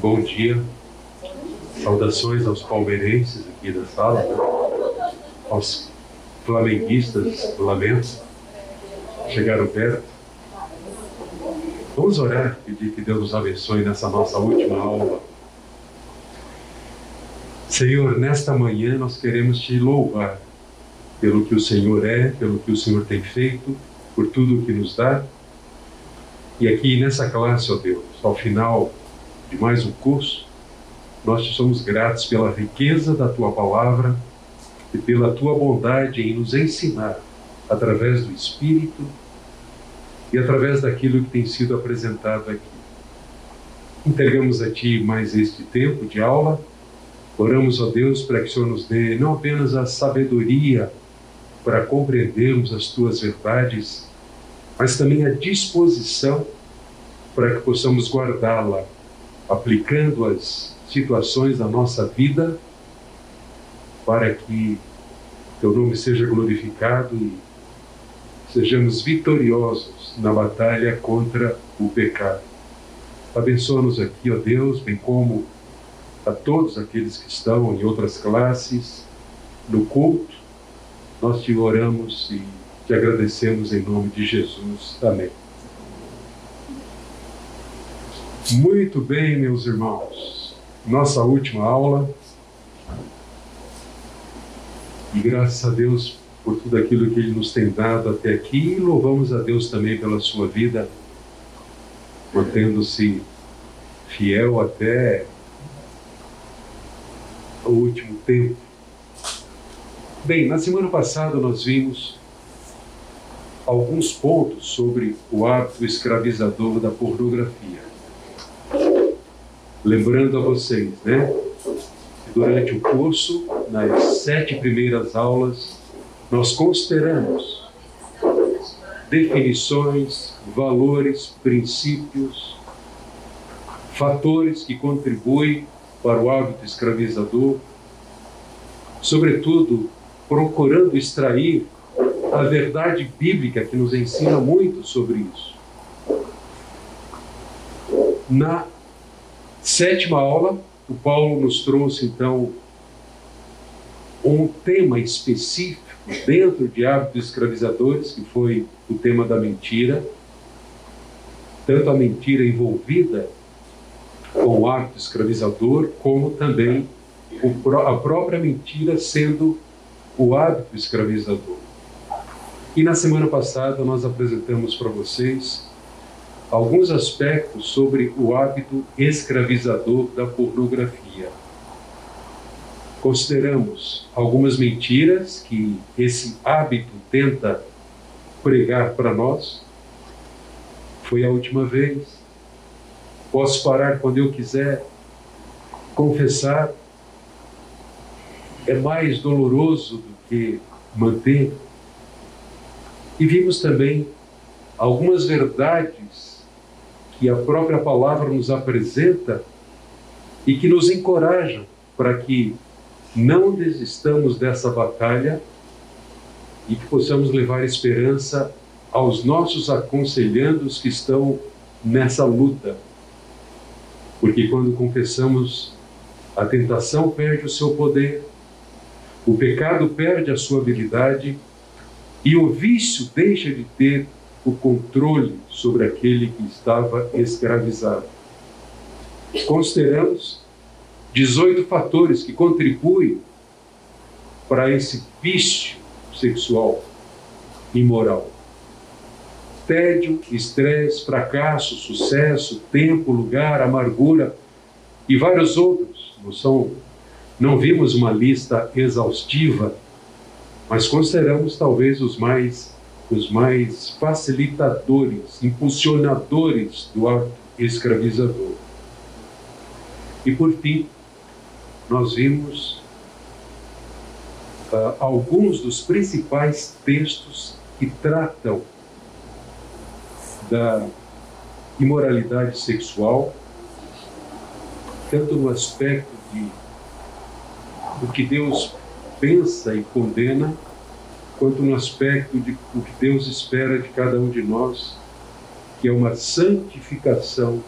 Bom dia. Saudações aos palmeirenses aqui da sala, né? aos flamenguistas do. Chegaram perto. Vamos orar, pedir que Deus nos abençoe nessa nossa última aula. Senhor, nesta manhã nós queremos te louvar pelo que o Senhor é, pelo que o Senhor tem feito, por tudo o que nos dá. E aqui nessa classe, ó Deus, ao final de mais um curso, nós te somos gratos pela riqueza da tua palavra e pela tua bondade em nos ensinar através do Espírito e através daquilo que tem sido apresentado aqui. Entregamos a Ti mais este tempo de aula. Oramos, ó Deus, para que o Senhor nos dê não apenas a sabedoria para compreendermos as Tuas verdades, mas também a disposição para que possamos guardá-la, aplicando as situações da nossa vida, para que Teu nome seja glorificado e sejamos vitoriosos na batalha contra o pecado. Abençoa-nos aqui, ó Deus, bem como a todos aqueles que estão em outras classes, no culto. Nós te oramos e te agradecemos em nome de Jesus. Amém. Muito bem, meus irmãos. Nossa última aula. E graças a Deus por tudo aquilo que Ele nos tem dado até aqui. E louvamos a Deus também pela sua vida, mantendo-se fiel até o último tempo. Bem, na semana passada nós vimos alguns pontos sobre o hábito escravizador da pornografia. Lembrando a vocês, né? Durante o curso, nas sete primeiras aulas, nós consideramos definições, valores, princípios, fatores que contribuem para o hábito escravizador, sobretudo procurando extrair a verdade bíblica que nos ensina muito sobre isso. Na sétima aula, o Paulo nos trouxe então um tema específico dentro de hábitos escravizadores, que foi o tema da mentira, tanto a mentira envolvida com o hábito escravizador, como também a própria mentira sendo o hábito escravizador. E na semana passada nós apresentamos para vocês alguns aspectos sobre o hábito escravizador da pornografia consideramos algumas mentiras que esse hábito tenta pregar para nós. Foi a última vez. Posso parar quando eu quiser. Confessar é mais doloroso do que manter. E vimos também algumas verdades que a própria palavra nos apresenta e que nos encorajam para que não desistamos dessa batalha e que possamos levar esperança aos nossos aconselhandos que estão nessa luta. Porque quando confessamos, a tentação perde o seu poder, o pecado perde a sua habilidade e o vício deixa de ter o controle sobre aquele que estava escravizado. Consideramos 18 fatores que contribuem para esse vício sexual imoral. Tédio, estresse, fracasso, sucesso, tempo, lugar, amargura e vários outros. Não, são, não vimos uma lista exaustiva, mas consideramos talvez os mais, os mais facilitadores, impulsionadores do ato escravizador. E por fim, nós vimos uh, alguns dos principais textos que tratam da imoralidade sexual, tanto no aspecto de o que Deus pensa e condena, quanto no aspecto de o que Deus espera de cada um de nós, que é uma santificação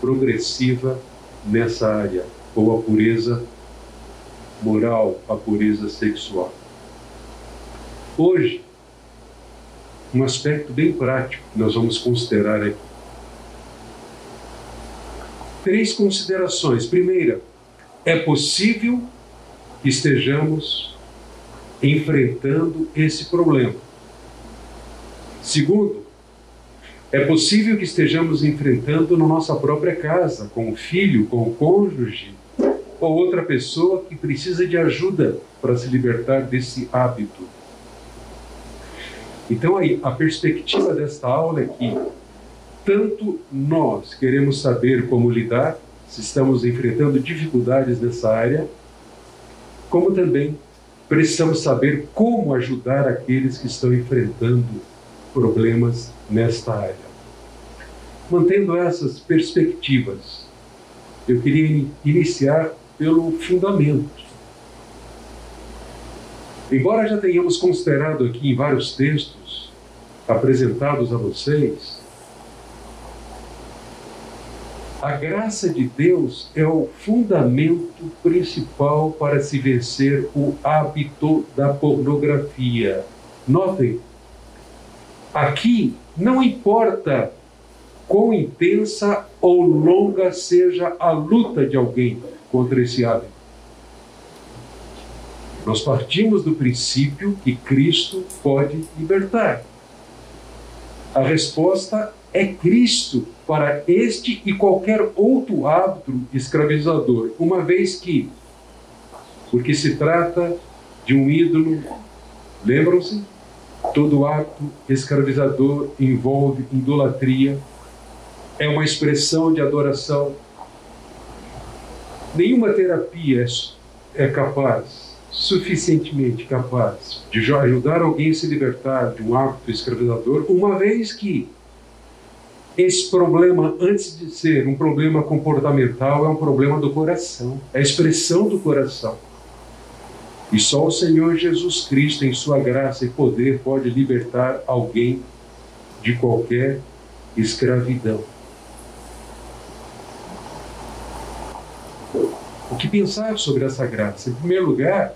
progressiva nessa área, ou a pureza moral, a pureza sexual. Hoje, um aspecto bem prático que nós vamos considerar aqui. Três considerações. Primeira, é possível que estejamos enfrentando esse problema. Segundo, é possível que estejamos enfrentando na nossa própria casa, com o filho, com o cônjuge, ou outra pessoa que precisa de ajuda para se libertar desse hábito. Então, aí, a perspectiva desta aula é que tanto nós queremos saber como lidar, se estamos enfrentando dificuldades nessa área, como também precisamos saber como ajudar aqueles que estão enfrentando problemas nesta área. Mantendo essas perspectivas, eu queria iniciar pelo fundamento. Embora já tenhamos considerado aqui em vários textos apresentados a vocês, a graça de Deus é o fundamento principal para se vencer o hábito da pornografia. Notem, aqui não importa quão intensa ou longa seja a luta de alguém contra esse hábito. Nós partimos do princípio que Cristo pode libertar. A resposta é Cristo para este e qualquer outro hábito escravizador, uma vez que, porque se trata de um ídolo, lembram-se? Todo ato escravizador envolve idolatria, é uma expressão de adoração. Nenhuma terapia é capaz, suficientemente capaz, de ajudar alguém a se libertar de um hábito escravizador, uma vez que esse problema, antes de ser um problema comportamental, é um problema do coração, é a expressão do coração. E só o Senhor Jesus Cristo, em Sua graça e poder, pode libertar alguém de qualquer escravidão. O que pensar sobre essa graça? Em primeiro lugar,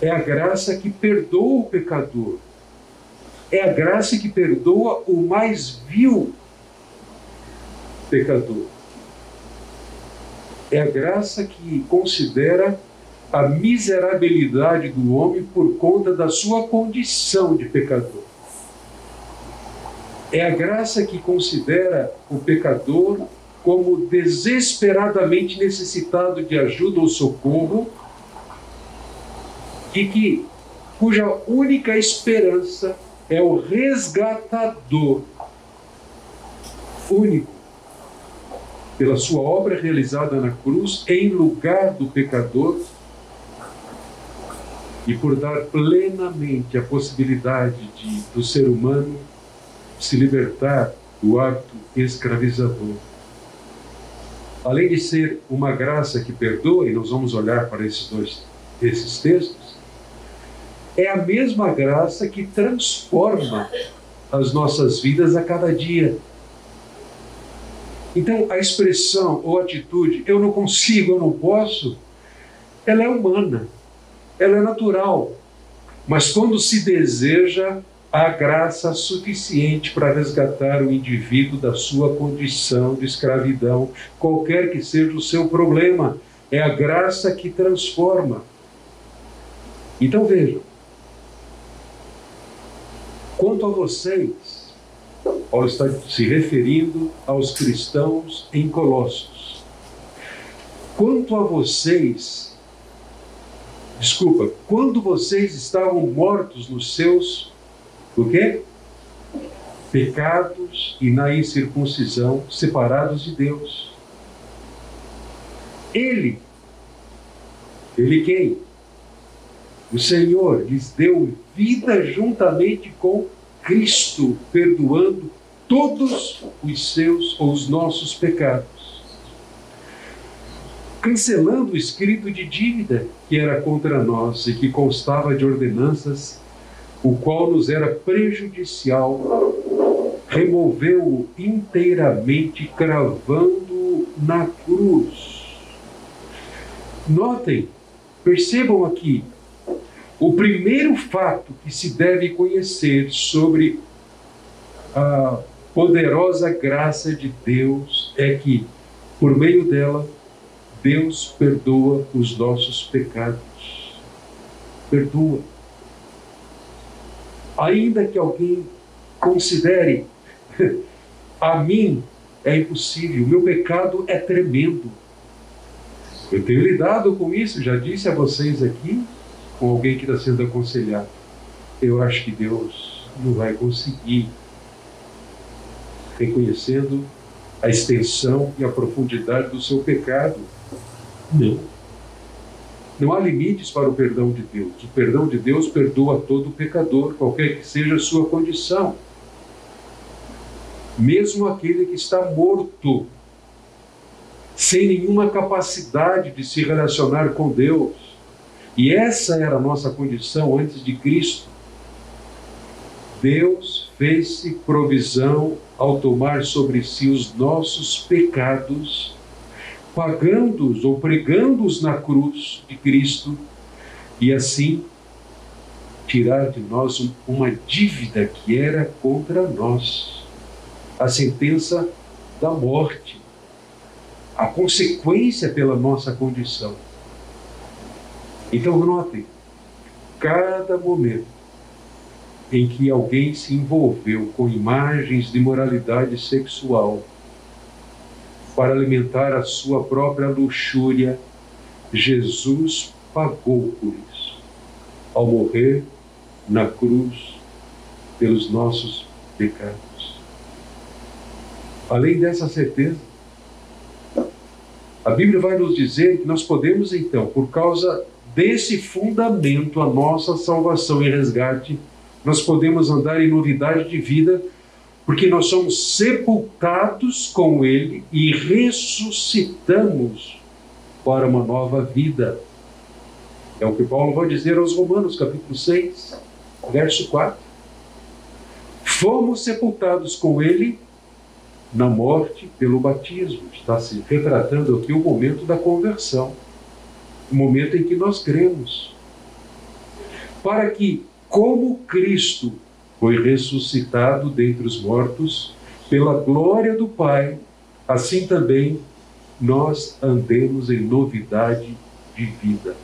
é a graça que perdoa o pecador. É a graça que perdoa o mais vil pecador. É a graça que considera a miserabilidade do homem por conta da sua condição de pecador. É a graça que considera o pecador como desesperadamente necessitado de ajuda ou socorro e que cuja única esperança é o resgatador único pela sua obra realizada na cruz em lugar do pecador e por dar plenamente a possibilidade de, do ser humano se libertar do hábito escravizador. Além de ser uma graça que perdoa, e nós vamos olhar para esses dois esses textos, é a mesma graça que transforma as nossas vidas a cada dia. Então, a expressão ou atitude, eu não consigo, eu não posso, ela é humana ela é natural. Mas quando se deseja, há graça suficiente para resgatar o indivíduo da sua condição de escravidão, qualquer que seja o seu problema. É a graça que transforma. Então vejam. Quanto a vocês, Paulo está se referindo aos cristãos em Colossos. Quanto a vocês, desculpa, quando vocês estavam mortos nos seus, o quê? Pecados e na incircuncisão, separados de Deus. Ele, ele quem? O Senhor lhes deu vida juntamente com Cristo, perdoando todos os seus ou os nossos pecados cancelando o escrito de dívida que era contra nós e que constava de ordenanças, o qual nos era prejudicial, removeu-o inteiramente, cravando na cruz. Notem, percebam aqui, o primeiro fato que se deve conhecer sobre a poderosa graça de Deus é que, por meio dela, Deus perdoa os nossos pecados. Perdoa. Ainda que alguém considere, a mim é impossível, o meu pecado é tremendo. Eu tenho lidado com isso, já disse a vocês aqui, com alguém que está sendo aconselhado. Eu acho que Deus não vai conseguir, reconhecendo a extensão e a profundidade do seu pecado. Não. Não há limites para o perdão de Deus. O perdão de Deus perdoa todo pecador, qualquer que seja a sua condição. Mesmo aquele que está morto, sem nenhuma capacidade de se relacionar com Deus. E essa era a nossa condição antes de Cristo. Deus fez-se provisão ao tomar sobre si os nossos pecados pagando-os ou pregando-os na cruz de Cristo e assim tirar de nós uma dívida que era contra nós, a sentença da morte, a consequência pela nossa condição. Então, notem, cada momento em que alguém se envolveu com imagens de moralidade sexual, para alimentar a sua própria luxúria, Jesus pagou por isso, ao morrer na cruz pelos nossos pecados. Além dessa certeza, a Bíblia vai nos dizer que nós podemos então, por causa desse fundamento, a nossa salvação e resgate, nós podemos andar em novidade de vida porque nós somos sepultados com Ele e ressuscitamos para uma nova vida. É o que Paulo vai dizer aos Romanos, capítulo 6, verso 4. Fomos sepultados com Ele na morte pelo batismo. Está se retratando aqui o momento da conversão, o momento em que nós cremos. Para que, como Cristo foi ressuscitado dentre os mortos pela glória do Pai, assim também nós andemos em novidade de vida.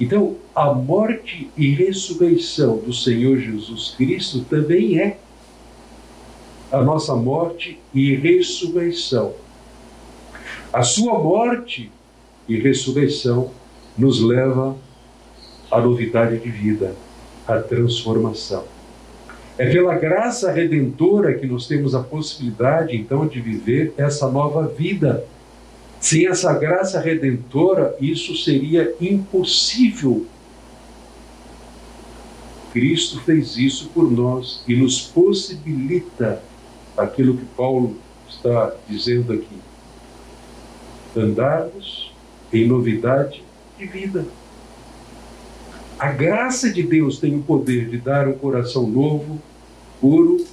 Então, a morte e ressurreição do Senhor Jesus Cristo também é a nossa morte e ressurreição. A sua morte e ressurreição nos leva à novidade de vida a transformação. É pela graça redentora que nós temos a possibilidade, então, de viver essa nova vida. Sem essa graça redentora, isso seria impossível. Cristo fez isso por nós e nos possibilita aquilo que Paulo está dizendo aqui: andarmos em novidade de vida. A graça de Deus tem o poder de dar um coração novo, puro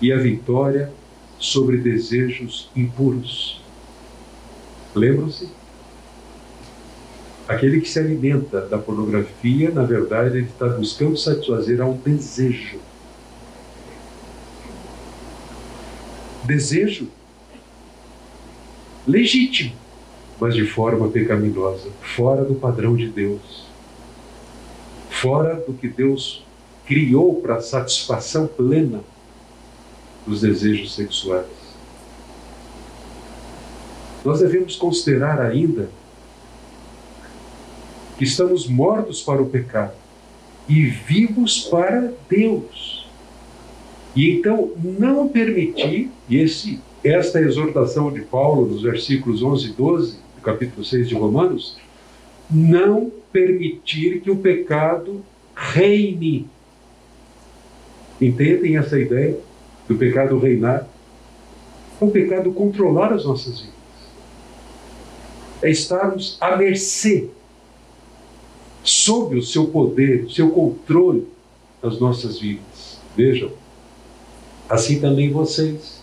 e a vitória sobre desejos impuros. Lembram-se? Aquele que se alimenta da pornografia, na verdade, ele está buscando satisfazer a um desejo. Desejo legítimo, mas de forma pecaminosa, fora do padrão de Deus fora do que Deus criou para a satisfação plena dos desejos sexuais. Nós devemos considerar ainda que estamos mortos para o pecado e vivos para Deus. E então não permitir, e esse, esta exortação de Paulo nos versículos 11 e 12 do capítulo 6 de Romanos, não permitir que o pecado reine. Entendem essa ideia do pecado reinar? É o pecado controlar as nossas vidas. É estarmos à mercê, sob o seu poder, o seu controle das nossas vidas. Vejam, assim também vocês.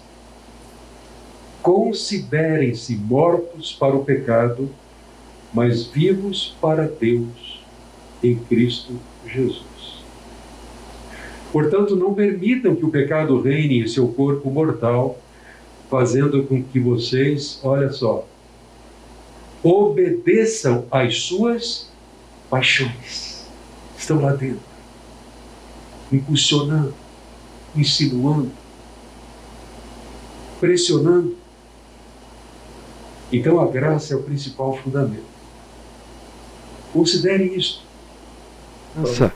Considerem-se mortos para o pecado, mas vivos para Deus em Cristo Jesus. Portanto, não permitam que o pecado reine em seu corpo mortal, fazendo com que vocês, olha só, obedeçam às suas paixões. Estão lá dentro, impulsionando, insinuando, pressionando. Então a graça é o principal fundamento. Considerem isso. Nossa,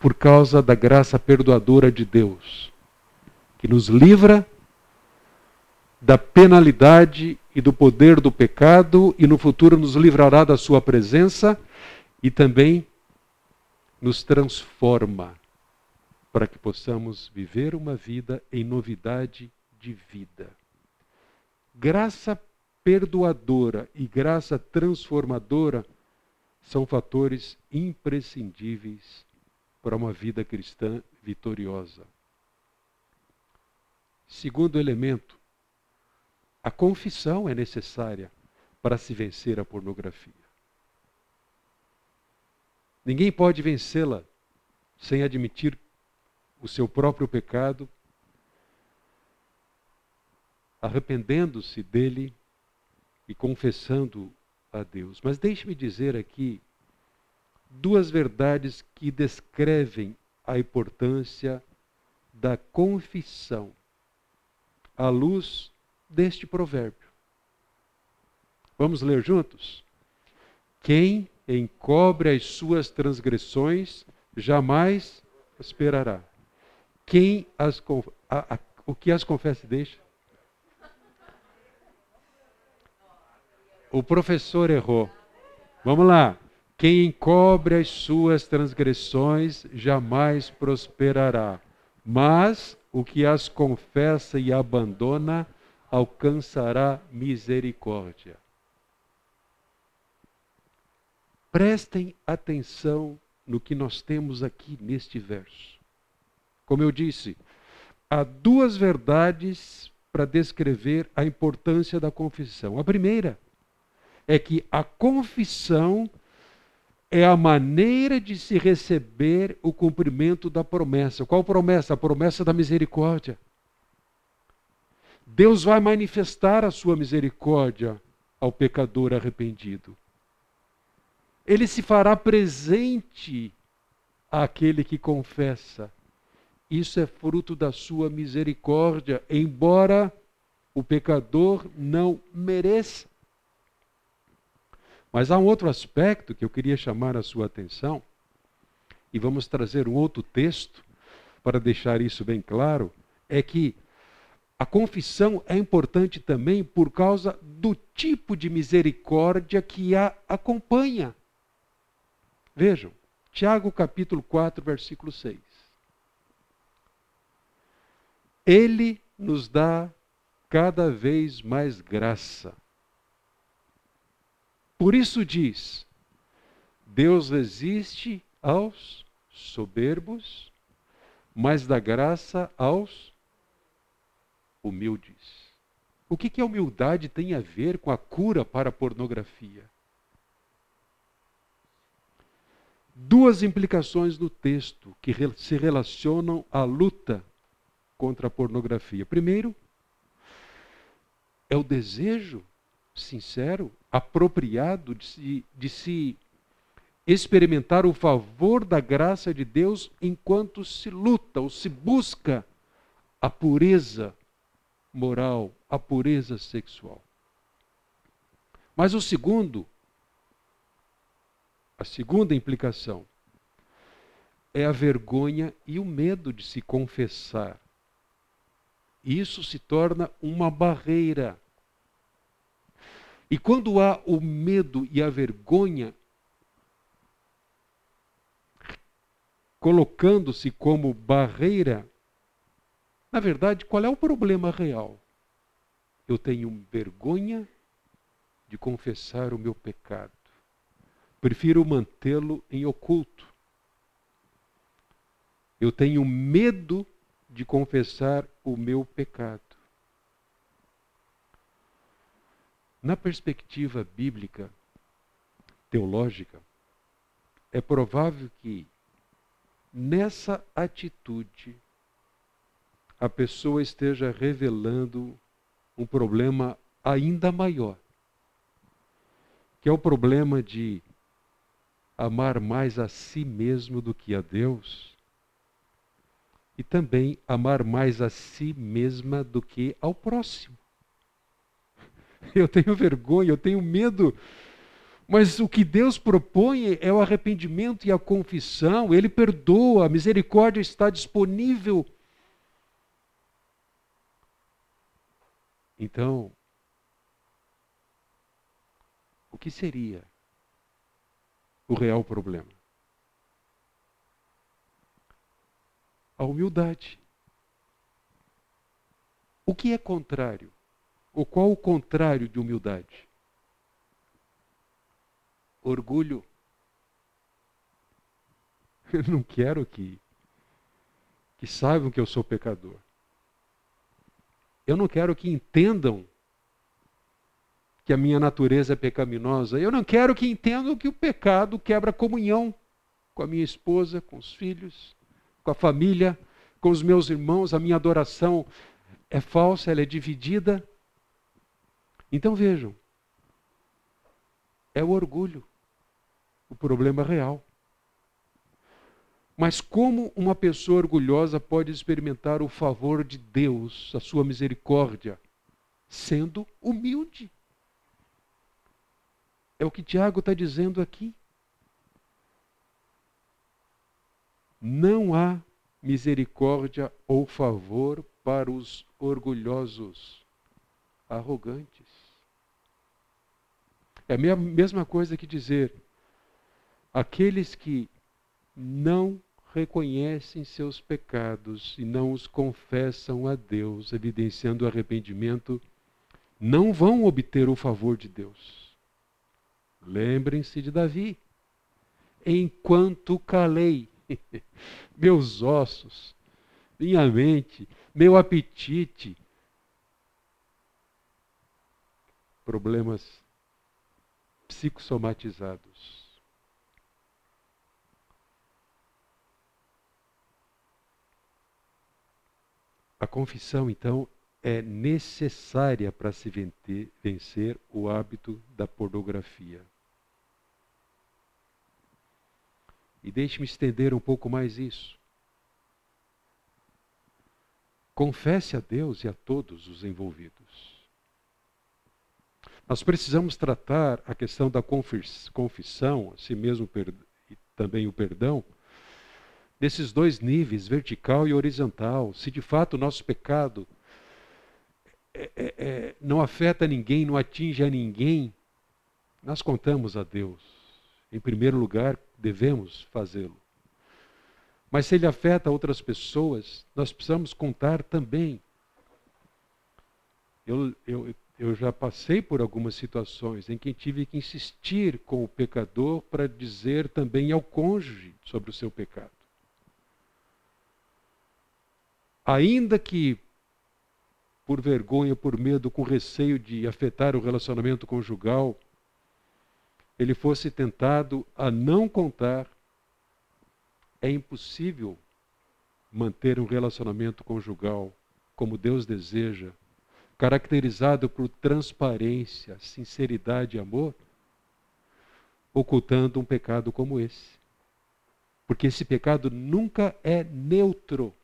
por causa da graça perdoadora de Deus, que nos livra da penalidade e do poder do pecado e no futuro nos livrará da sua presença e também nos transforma para que possamos viver uma vida em novidade de vida. Graça perdoadora e graça transformadora são fatores imprescindíveis para uma vida cristã vitoriosa. Segundo elemento, a confissão é necessária para se vencer a pornografia. Ninguém pode vencê-la sem admitir o seu próprio pecado, arrependendo-se dele e confessando a Deus. Mas deixe-me dizer aqui duas verdades que descrevem a importância da confissão à luz deste provérbio. Vamos ler juntos? Quem encobre as suas transgressões jamais prosperará. Quem as a, a, o que as confessa deixa? O professor errou. Vamos lá. Quem encobre as suas transgressões jamais prosperará, mas o que as confessa e abandona alcançará misericórdia. Prestem atenção no que nós temos aqui neste verso. Como eu disse, há duas verdades para descrever a importância da confissão. A primeira é que a confissão é a maneira de se receber o cumprimento da promessa. Qual promessa? A promessa da misericórdia. Deus vai manifestar a sua misericórdia ao pecador arrependido. Ele se fará presente àquele que confessa. Isso é fruto da sua misericórdia, embora o pecador não mereça. Mas há um outro aspecto que eu queria chamar a sua atenção, e vamos trazer um outro texto para deixar isso bem claro, é que a confissão é importante também por causa do tipo de misericórdia que a acompanha. Vejam, Tiago capítulo 4, versículo 6. Ele nos dá cada vez mais graça. Por isso diz: Deus resiste aos soberbos, mas dá graça aos humildes. O que, que a humildade tem a ver com a cura para a pornografia? Duas implicações no texto que se relacionam à luta contra a pornografia. Primeiro, é o desejo sincero, apropriado de se, de se experimentar o favor da graça de Deus enquanto se luta ou se busca a pureza moral, a pureza sexual. Mas o segundo, a segunda implicação, é a vergonha e o medo de se confessar. Isso se torna uma barreira. E quando há o medo e a vergonha colocando-se como barreira, na verdade, qual é o problema real? Eu tenho vergonha de confessar o meu pecado. Prefiro mantê-lo em oculto. Eu tenho medo de confessar o meu pecado. Na perspectiva bíblica, teológica, é provável que nessa atitude a pessoa esteja revelando um problema ainda maior, que é o problema de amar mais a si mesmo do que a Deus e também amar mais a si mesma do que ao próximo. Eu tenho vergonha, eu tenho medo, mas o que Deus propõe é o arrependimento e a confissão, Ele perdoa, a misericórdia está disponível. Então, o que seria o real problema? A humildade. O que é contrário? Ou qual o contrário de humildade? Orgulho. Eu não quero que, que saibam que eu sou pecador. Eu não quero que entendam que a minha natureza é pecaminosa. Eu não quero que entendam que o pecado quebra comunhão com a minha esposa, com os filhos, com a família, com os meus irmãos. A minha adoração é falsa, ela é dividida. Então vejam, é o orgulho o problema real. Mas como uma pessoa orgulhosa pode experimentar o favor de Deus, a sua misericórdia, sendo humilde? É o que Tiago está dizendo aqui. Não há misericórdia ou favor para os orgulhosos, arrogantes. É a mesma coisa que dizer: aqueles que não reconhecem seus pecados e não os confessam a Deus, evidenciando arrependimento, não vão obter o favor de Deus. Lembrem-se de Davi. Enquanto calei, meus ossos, minha mente, meu apetite, problemas psicossomatizados. A confissão, então, é necessária para se vencer o hábito da pornografia. E deixe-me estender um pouco mais isso. Confesse a Deus e a todos os envolvidos. Nós precisamos tratar a questão da confissão, a si mesmo e também o perdão, nesses dois níveis, vertical e horizontal. Se de fato o nosso pecado é, é, é, não afeta ninguém, não atinge a ninguém, nós contamos a Deus. Em primeiro lugar, devemos fazê-lo. Mas se ele afeta outras pessoas, nós precisamos contar também. Eu, eu, eu já passei por algumas situações em que tive que insistir com o pecador para dizer também ao cônjuge sobre o seu pecado. Ainda que por vergonha, por medo, com receio de afetar o relacionamento conjugal, ele fosse tentado a não contar, é impossível manter um relacionamento conjugal como Deus deseja, caracterizado por transparência, sinceridade e amor, ocultando um pecado como esse. Porque esse pecado nunca é neutro.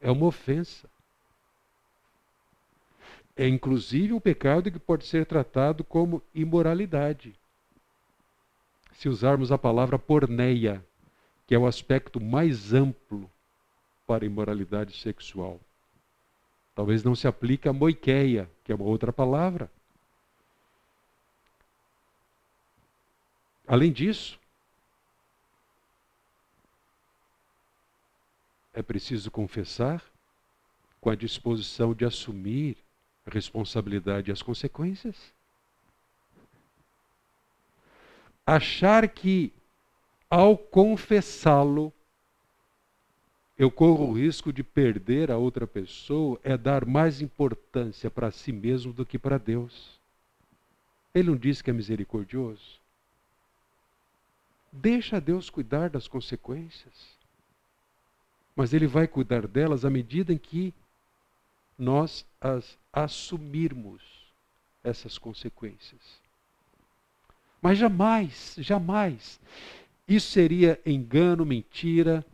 É uma ofensa. É inclusive um pecado que pode ser tratado como imoralidade. Se usarmos a palavra porneia, que é o aspecto mais amplo para a imoralidade sexual. Talvez não se aplique a moiqueia, que é uma outra palavra. Além disso, é preciso confessar com a disposição de assumir a responsabilidade e as consequências. Achar que ao confessá-lo eu corro o risco de perder a outra pessoa é dar mais importância para si mesmo do que para Deus. Ele não disse que é misericordioso? Deixa Deus cuidar das consequências. Mas Ele vai cuidar delas à medida em que nós as assumirmos essas consequências. Mas jamais, jamais, isso seria engano, mentira.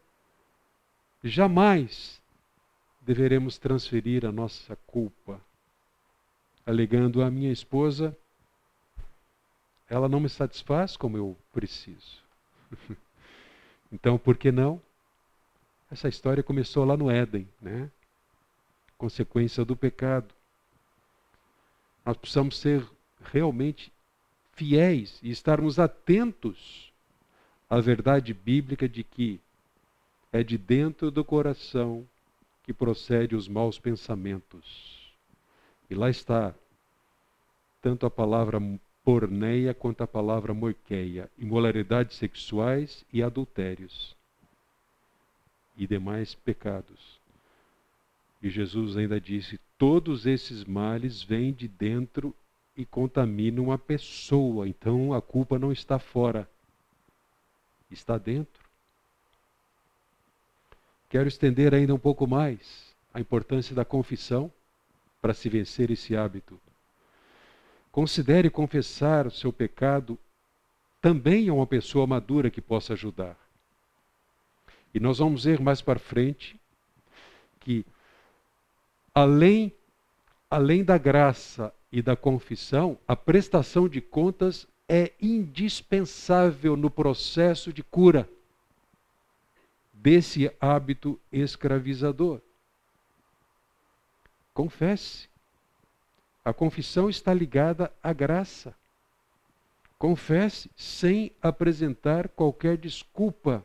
Jamais deveremos transferir a nossa culpa, alegando a minha esposa, ela não me satisfaz como eu preciso. então, por que não? Essa história começou lá no Éden, né? Consequência do pecado. Nós precisamos ser realmente fiéis e estarmos atentos à verdade bíblica de que é de dentro do coração que procede os maus pensamentos. E lá está tanto a palavra porneia quanto a palavra moiqueia, imoralidades sexuais e adultérios e demais pecados. E Jesus ainda disse: todos esses males vêm de dentro e contaminam a pessoa. Então a culpa não está fora, está dentro. Quero estender ainda um pouco mais a importância da confissão para se vencer esse hábito. Considere confessar o seu pecado também a uma pessoa madura que possa ajudar. E nós vamos ver mais para frente que além além da graça e da confissão, a prestação de contas é indispensável no processo de cura desse hábito escravizador. Confesse. A confissão está ligada à graça. Confesse sem apresentar qualquer desculpa.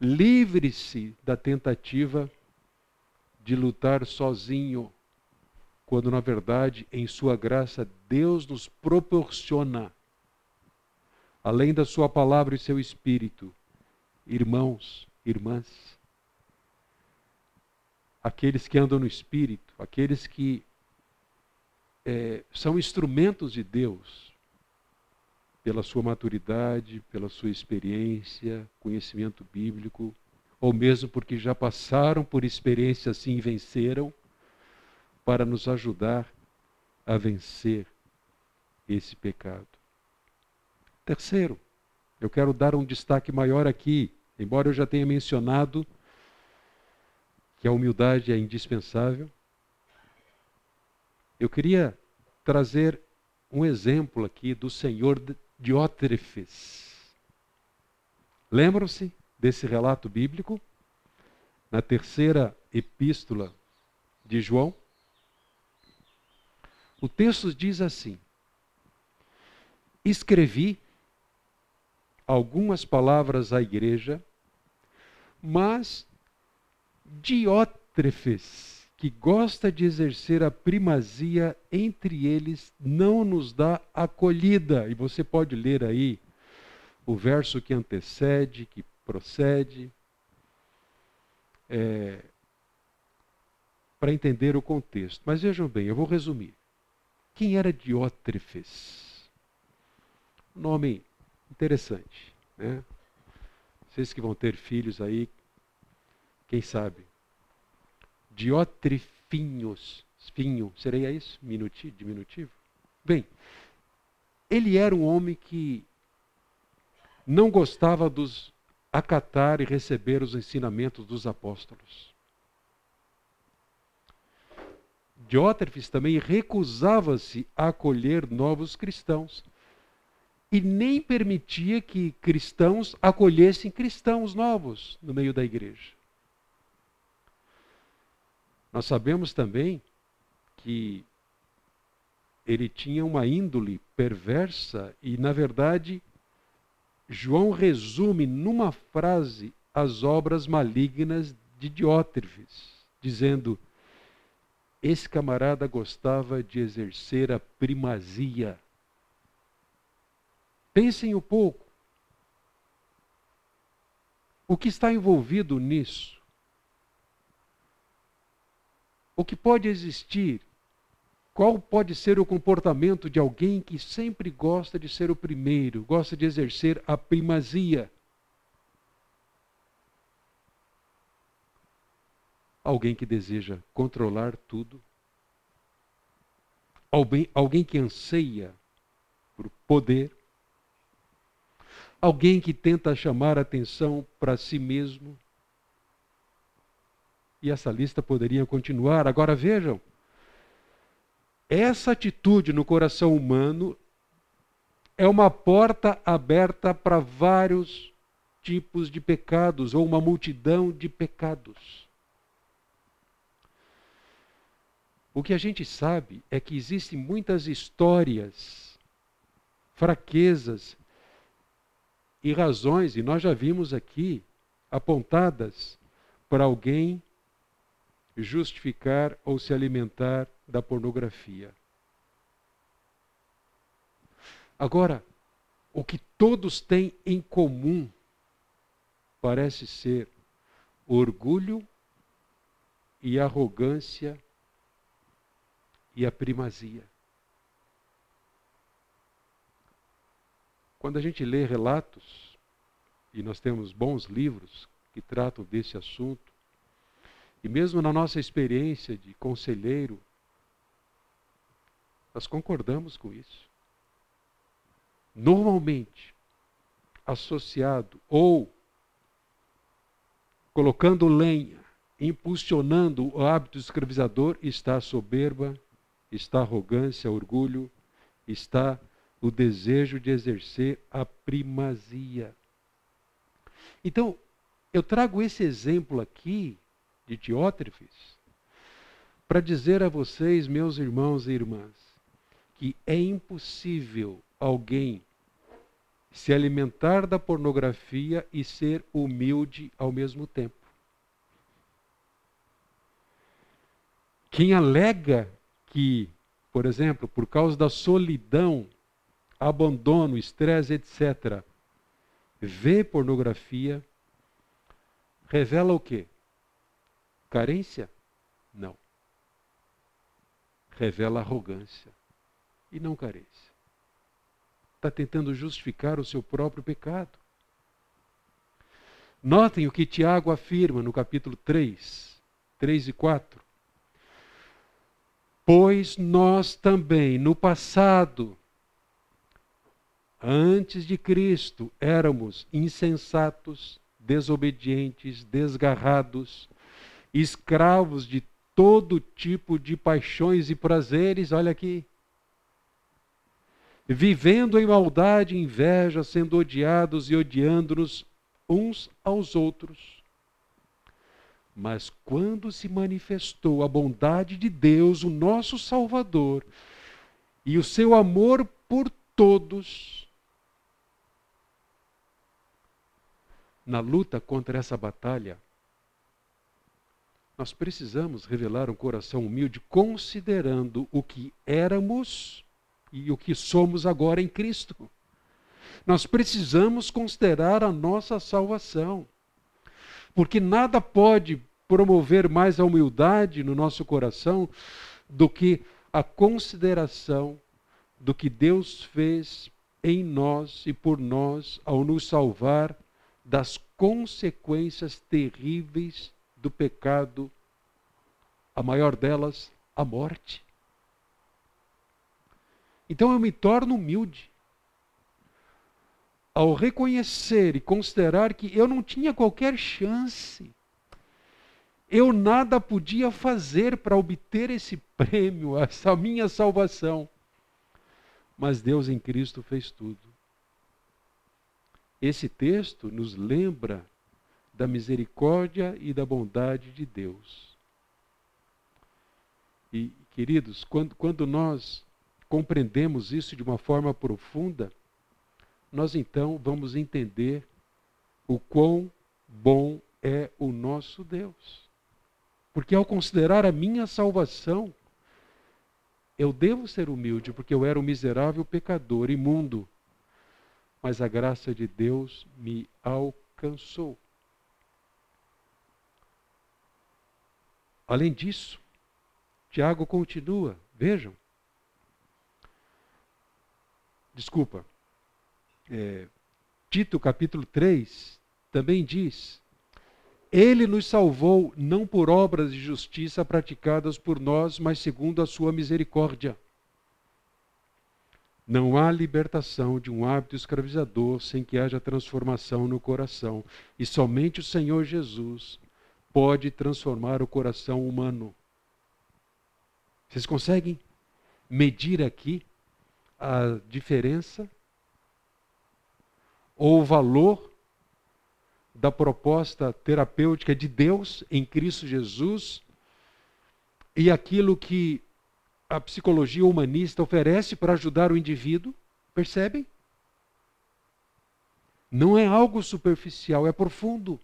Livre-se da tentativa de lutar sozinho, quando na verdade, em Sua graça, Deus nos proporciona, além da Sua palavra e seu Espírito, irmãos, irmãs, aqueles que andam no Espírito, aqueles que é, são instrumentos de Deus pela sua maturidade, pela sua experiência, conhecimento bíblico, ou mesmo porque já passaram por experiência assim e venceram, para nos ajudar a vencer esse pecado. Terceiro, eu quero dar um destaque maior aqui, embora eu já tenha mencionado que a humildade é indispensável, eu queria trazer um exemplo aqui do senhor Diótrefes. Lembram-se desse relato bíblico? Na terceira epístola de João? O texto diz assim: Escrevi algumas palavras à igreja, mas Diótrefes, que gosta de exercer a primazia entre eles, não nos dá acolhida. E você pode ler aí o verso que antecede, que procede, é, para entender o contexto. Mas vejam bem, eu vou resumir. Quem era Diótrefes? Nome interessante, né? Vocês que vão ter filhos aí, quem sabe? Diotrifinhos. Finho, seria isso? Minuti, diminutivo? Bem, ele era um homem que não gostava dos acatar e receber os ensinamentos dos apóstolos. Diótrefes também recusava-se a acolher novos cristãos e nem permitia que cristãos acolhessem cristãos novos no meio da igreja. Nós sabemos também que ele tinha uma índole perversa e, na verdade, João resume numa frase as obras malignas de Diótrefes, dizendo: esse camarada gostava de exercer a primazia. Pensem um pouco. O que está envolvido nisso? o que pode existir Qual pode ser o comportamento de alguém que sempre gosta de ser o primeiro, gosta de exercer a primazia? Alguém que deseja controlar tudo? Alguém, alguém que anseia por poder? Alguém que tenta chamar atenção para si mesmo? E essa lista poderia continuar. Agora vejam, essa atitude no coração humano é uma porta aberta para vários tipos de pecados ou uma multidão de pecados. O que a gente sabe é que existem muitas histórias, fraquezas e razões, e nós já vimos aqui apontadas para alguém justificar ou se alimentar da pornografia. Agora, o que todos têm em comum parece ser orgulho e arrogância e a primazia. Quando a gente lê relatos, e nós temos bons livros que tratam desse assunto, e mesmo na nossa experiência de conselheiro, nós concordamos com isso. Normalmente, associado ou colocando lenha, impulsionando o hábito escravizador, está a soberba, está a arrogância, orgulho, está o desejo de exercer a primazia. Então, eu trago esse exemplo aqui de Diótrefes para dizer a vocês, meus irmãos e irmãs, que é impossível alguém se alimentar da pornografia e ser humilde ao mesmo tempo. Quem alega que, por exemplo, por causa da solidão, abandono, estresse, etc., vê pornografia, revela o quê? Carência? Não. Revela arrogância e não carência. Está tentando justificar o seu próprio pecado. Notem o que Tiago afirma no capítulo 3, 3 e 4. Pois nós também, no passado, antes de Cristo, éramos insensatos, desobedientes, desgarrados, escravos de todo tipo de paixões e prazeres. Olha aqui vivendo em maldade e inveja, sendo odiados e odiando-nos uns aos outros. Mas quando se manifestou a bondade de Deus, o nosso Salvador, e o seu amor por todos, na luta contra essa batalha, nós precisamos revelar um coração humilde, considerando o que éramos e o que somos agora em Cristo. Nós precisamos considerar a nossa salvação, porque nada pode promover mais a humildade no nosso coração do que a consideração do que Deus fez em nós e por nós ao nos salvar das consequências terríveis do pecado, a maior delas, a morte. Então eu me torno humilde. Ao reconhecer e considerar que eu não tinha qualquer chance, eu nada podia fazer para obter esse prêmio, essa minha salvação. Mas Deus em Cristo fez tudo. Esse texto nos lembra da misericórdia e da bondade de Deus. E, queridos, quando, quando nós compreendemos isso de uma forma profunda, nós então vamos entender o quão bom é o nosso Deus. Porque ao considerar a minha salvação, eu devo ser humilde, porque eu era um miserável pecador, imundo mas a graça de Deus me alcançou. Além disso, Tiago continua, vejam. Desculpa. É, Tito capítulo 3 também diz: Ele nos salvou não por obras de justiça praticadas por nós, mas segundo a sua misericórdia não há libertação de um hábito escravizador sem que haja transformação no coração. E somente o Senhor Jesus pode transformar o coração humano. Vocês conseguem medir aqui a diferença ou o valor da proposta terapêutica de Deus em Cristo Jesus e aquilo que a psicologia humanista oferece para ajudar o indivíduo? Percebem? Não é algo superficial, é profundo.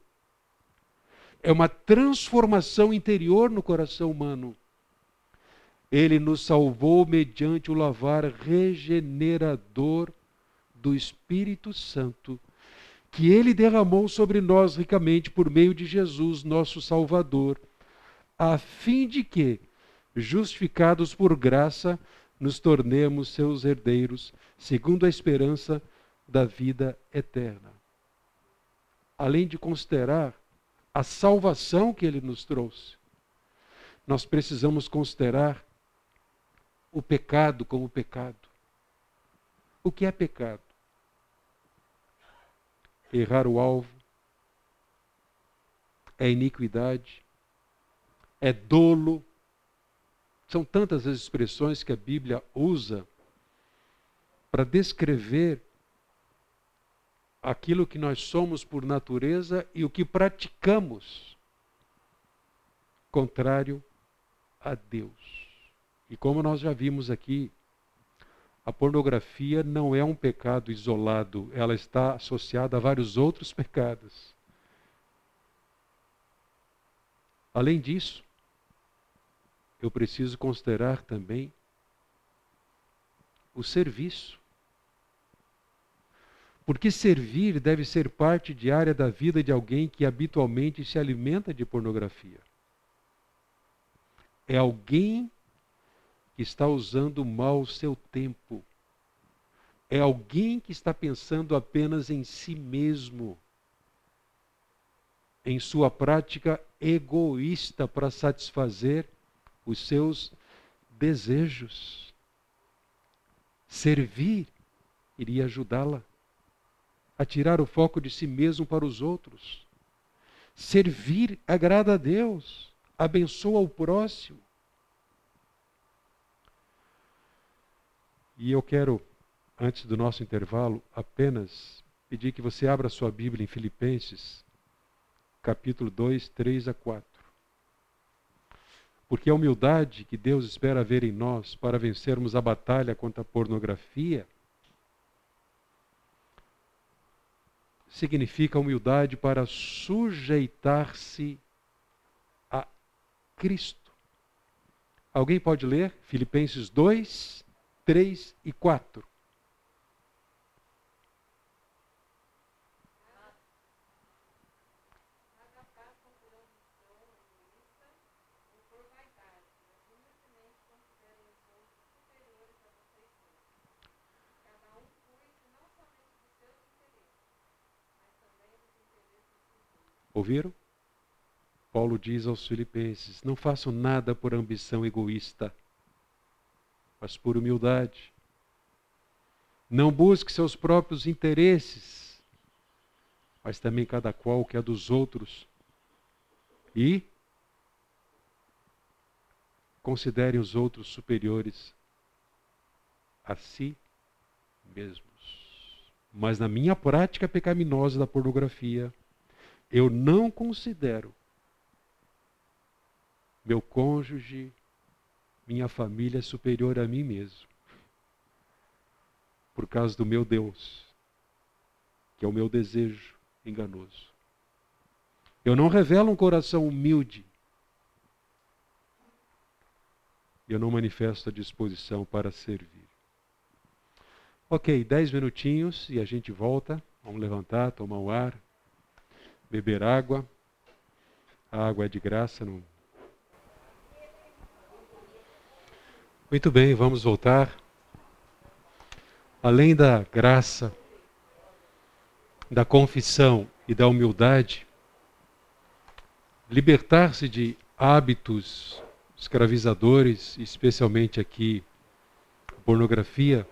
É uma transformação interior no coração humano. Ele nos salvou mediante o lavar regenerador do Espírito Santo, que ele derramou sobre nós ricamente por meio de Jesus, nosso Salvador, a fim de que, justificados por graça, nos tornemos seus herdeiros, segundo a esperança da vida eterna. Além de considerar a salvação que ele nos trouxe, nós precisamos considerar o pecado como pecado. O que é pecado? Errar o alvo, é iniquidade, é dolo. São tantas as expressões que a Bíblia usa para descrever aquilo que nós somos por natureza e o que praticamos contrário a Deus. E como nós já vimos aqui, a pornografia não é um pecado isolado, ela está associada a vários outros pecados. Além disso, eu preciso considerar também o serviço. Porque servir deve ser parte diária da vida de alguém que habitualmente se alimenta de pornografia. É alguém que está usando mal o seu tempo. É alguém que está pensando apenas em si mesmo, em sua prática egoísta para satisfazer os seus desejos. Servir iria ajudá-la a tirar o foco de si mesmo para os outros. Servir agrada a Deus, abençoa o próximo. E eu quero, antes do nosso intervalo, apenas pedir que você abra sua Bíblia em Filipenses, capítulo 2, 3 a 4. Porque a humildade que Deus espera ver em nós para vencermos a batalha contra a pornografia significa humildade para sujeitar-se a Cristo. Alguém pode ler Filipenses 2, 3 e 4. Ouviram? Paulo diz aos Filipenses: Não façam nada por ambição egoísta mas por humildade. Não busque seus próprios interesses, mas também cada qual que é dos outros. E considere os outros superiores a si mesmos. Mas na minha prática pecaminosa da pornografia, eu não considero meu cônjuge, minha família superior a mim mesmo. Por causa do meu Deus, que é o meu desejo enganoso. Eu não revelo um coração humilde. Eu não manifesto a disposição para servir. Ok, dez minutinhos e a gente volta. Vamos levantar, tomar o ar, beber água. A água é de graça, não Muito bem, vamos voltar. além da graça, da confissão e da humildade, libertar-se de hábitos escravizadores, especialmente aqui pornografia,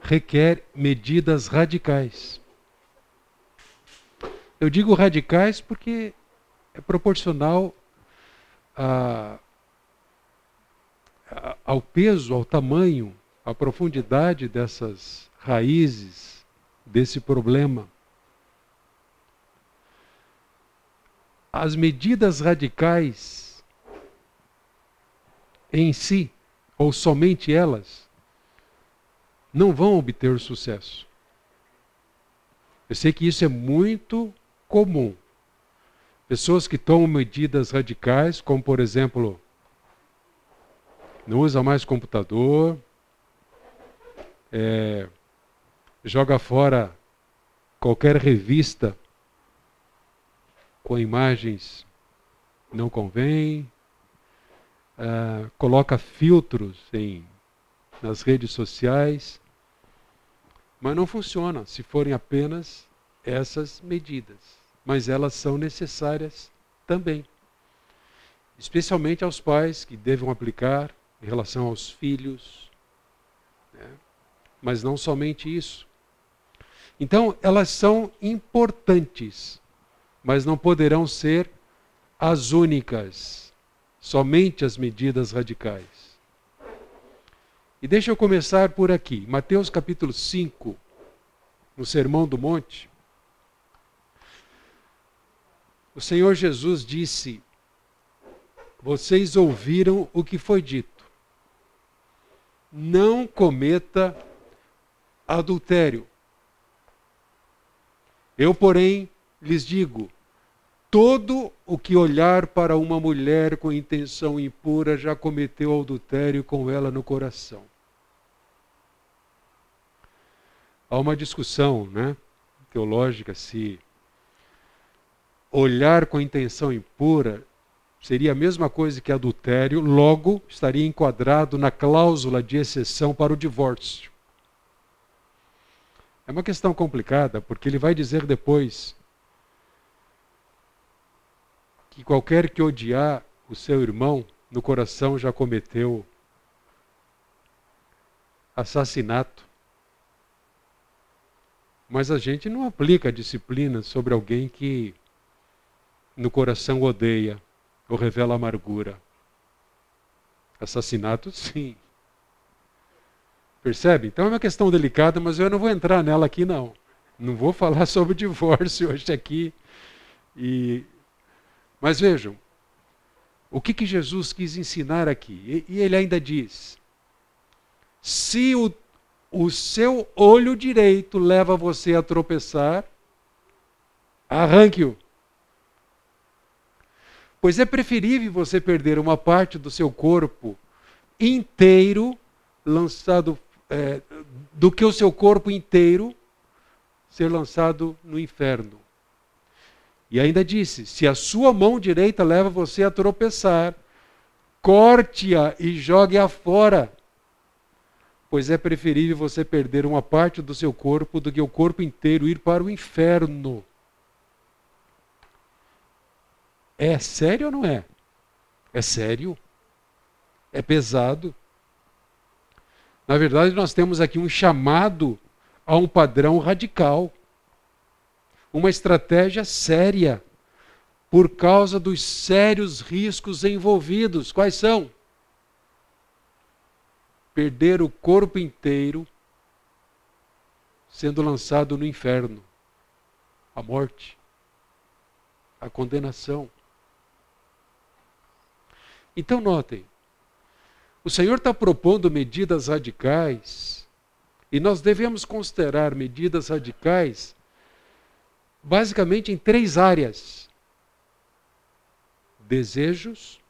requer medidas radicais. Eu digo radicais porque é proporcional a, a, ao peso, ao tamanho, à profundidade dessas raízes desse problema. As medidas radicais em si, ou somente elas, não vão obter sucesso. Eu sei que isso é muito comum. Pessoas que tomam medidas radicais, como por exemplo, não usa mais computador, é, joga fora qualquer revista com imagens não convém, uh, coloca filtros em, nas redes sociais, mas não funciona se forem apenas essas medidas mas elas são necessárias também. Especialmente aos pais que devem aplicar em relação aos filhos. Né? Mas não somente isso. Então, elas são importantes, mas não poderão ser as únicas, somente as medidas radicais. E deixa eu começar por aqui. Mateus capítulo 5, no Sermão do Monte. O Senhor Jesus disse: Vocês ouviram o que foi dito. Não cometa adultério. Eu, porém, lhes digo: todo o que olhar para uma mulher com intenção impura já cometeu adultério com ela no coração. Há uma discussão né, teológica se olhar com intenção impura seria a mesma coisa que adultério, logo estaria enquadrado na cláusula de exceção para o divórcio. É uma questão complicada, porque ele vai dizer depois que qualquer que odiar o seu irmão no coração já cometeu assassinato. Mas a gente não aplica disciplina sobre alguém que no coração odeia ou revela amargura. Assassinato, sim. Percebe? Então é uma questão delicada, mas eu não vou entrar nela aqui, não. Não vou falar sobre divórcio hoje aqui. E... Mas vejam, o que, que Jesus quis ensinar aqui? E, e ele ainda diz: se o, o seu olho direito leva você a tropeçar, arranque-o. Pois é preferível você perder uma parte do seu corpo inteiro lançado é, do que o seu corpo inteiro ser lançado no inferno. E ainda disse: se a sua mão direita leva você a tropeçar, corte-a e jogue-a fora. Pois é preferível você perder uma parte do seu corpo do que o corpo inteiro ir para o inferno. É sério ou não é? É sério? É pesado? Na verdade, nós temos aqui um chamado a um padrão radical, uma estratégia séria, por causa dos sérios riscos envolvidos. Quais são? Perder o corpo inteiro sendo lançado no inferno, a morte, a condenação. Então, notem, o Senhor está propondo medidas radicais e nós devemos considerar medidas radicais basicamente em três áreas: desejos,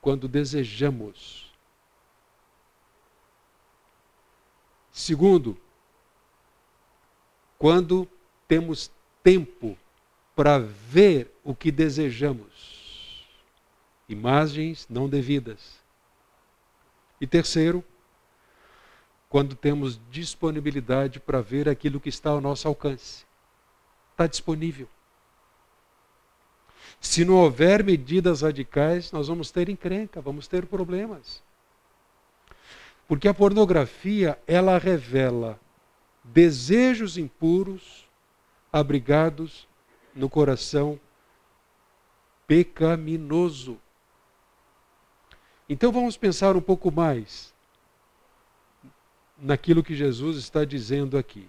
quando desejamos. Segundo, quando temos tempo para ver o que desejamos imagens não devidas. E terceiro, quando temos disponibilidade para ver aquilo que está ao nosso alcance. Está disponível. Se não houver medidas radicais, nós vamos ter encrenca, vamos ter problemas. Porque a pornografia, ela revela desejos impuros abrigados no coração pecaminoso. Então vamos pensar um pouco mais naquilo que Jesus está dizendo aqui.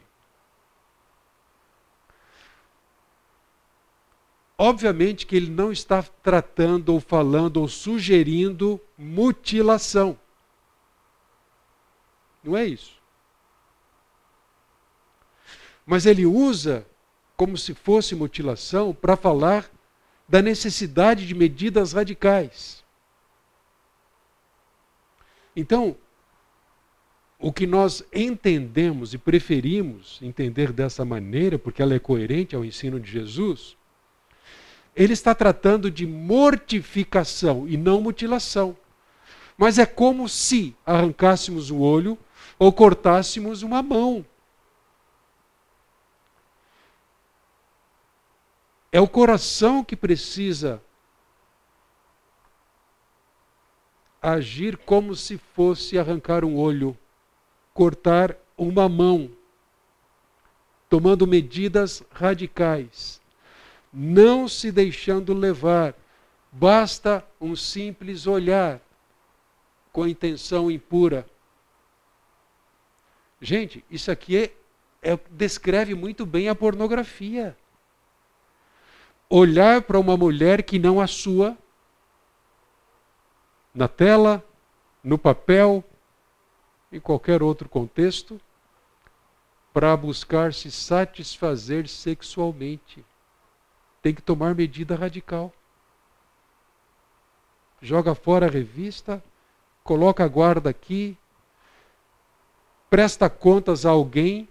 Obviamente que ele não está tratando ou falando ou sugerindo mutilação. Não é isso. Mas ele usa como se fosse mutilação para falar da necessidade de medidas radicais. Então, o que nós entendemos e preferimos entender dessa maneira, porque ela é coerente ao ensino de Jesus, ele está tratando de mortificação e não mutilação. Mas é como se arrancássemos o olho ou cortássemos uma mão. É o coração que precisa agir como se fosse arrancar um olho, cortar uma mão, tomando medidas radicais, não se deixando levar. Basta um simples olhar com intenção impura. Gente, isso aqui é, é, descreve muito bem a pornografia. Olhar para uma mulher que não a sua, na tela, no papel, em qualquer outro contexto, para buscar se satisfazer sexualmente. Tem que tomar medida radical. Joga fora a revista, coloca a guarda aqui, presta contas a alguém.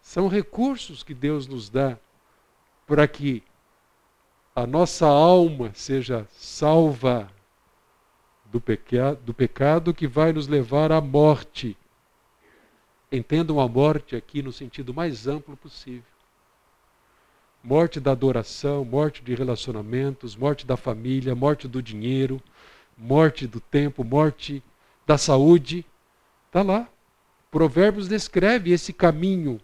São recursos que Deus nos dá para que a nossa alma seja salva do, peca, do pecado que vai nos levar à morte. Entendam a morte aqui no sentido mais amplo possível. Morte da adoração, morte de relacionamentos, morte da família, morte do dinheiro, morte do tempo, morte da saúde. Está lá. Provérbios descreve esse caminho.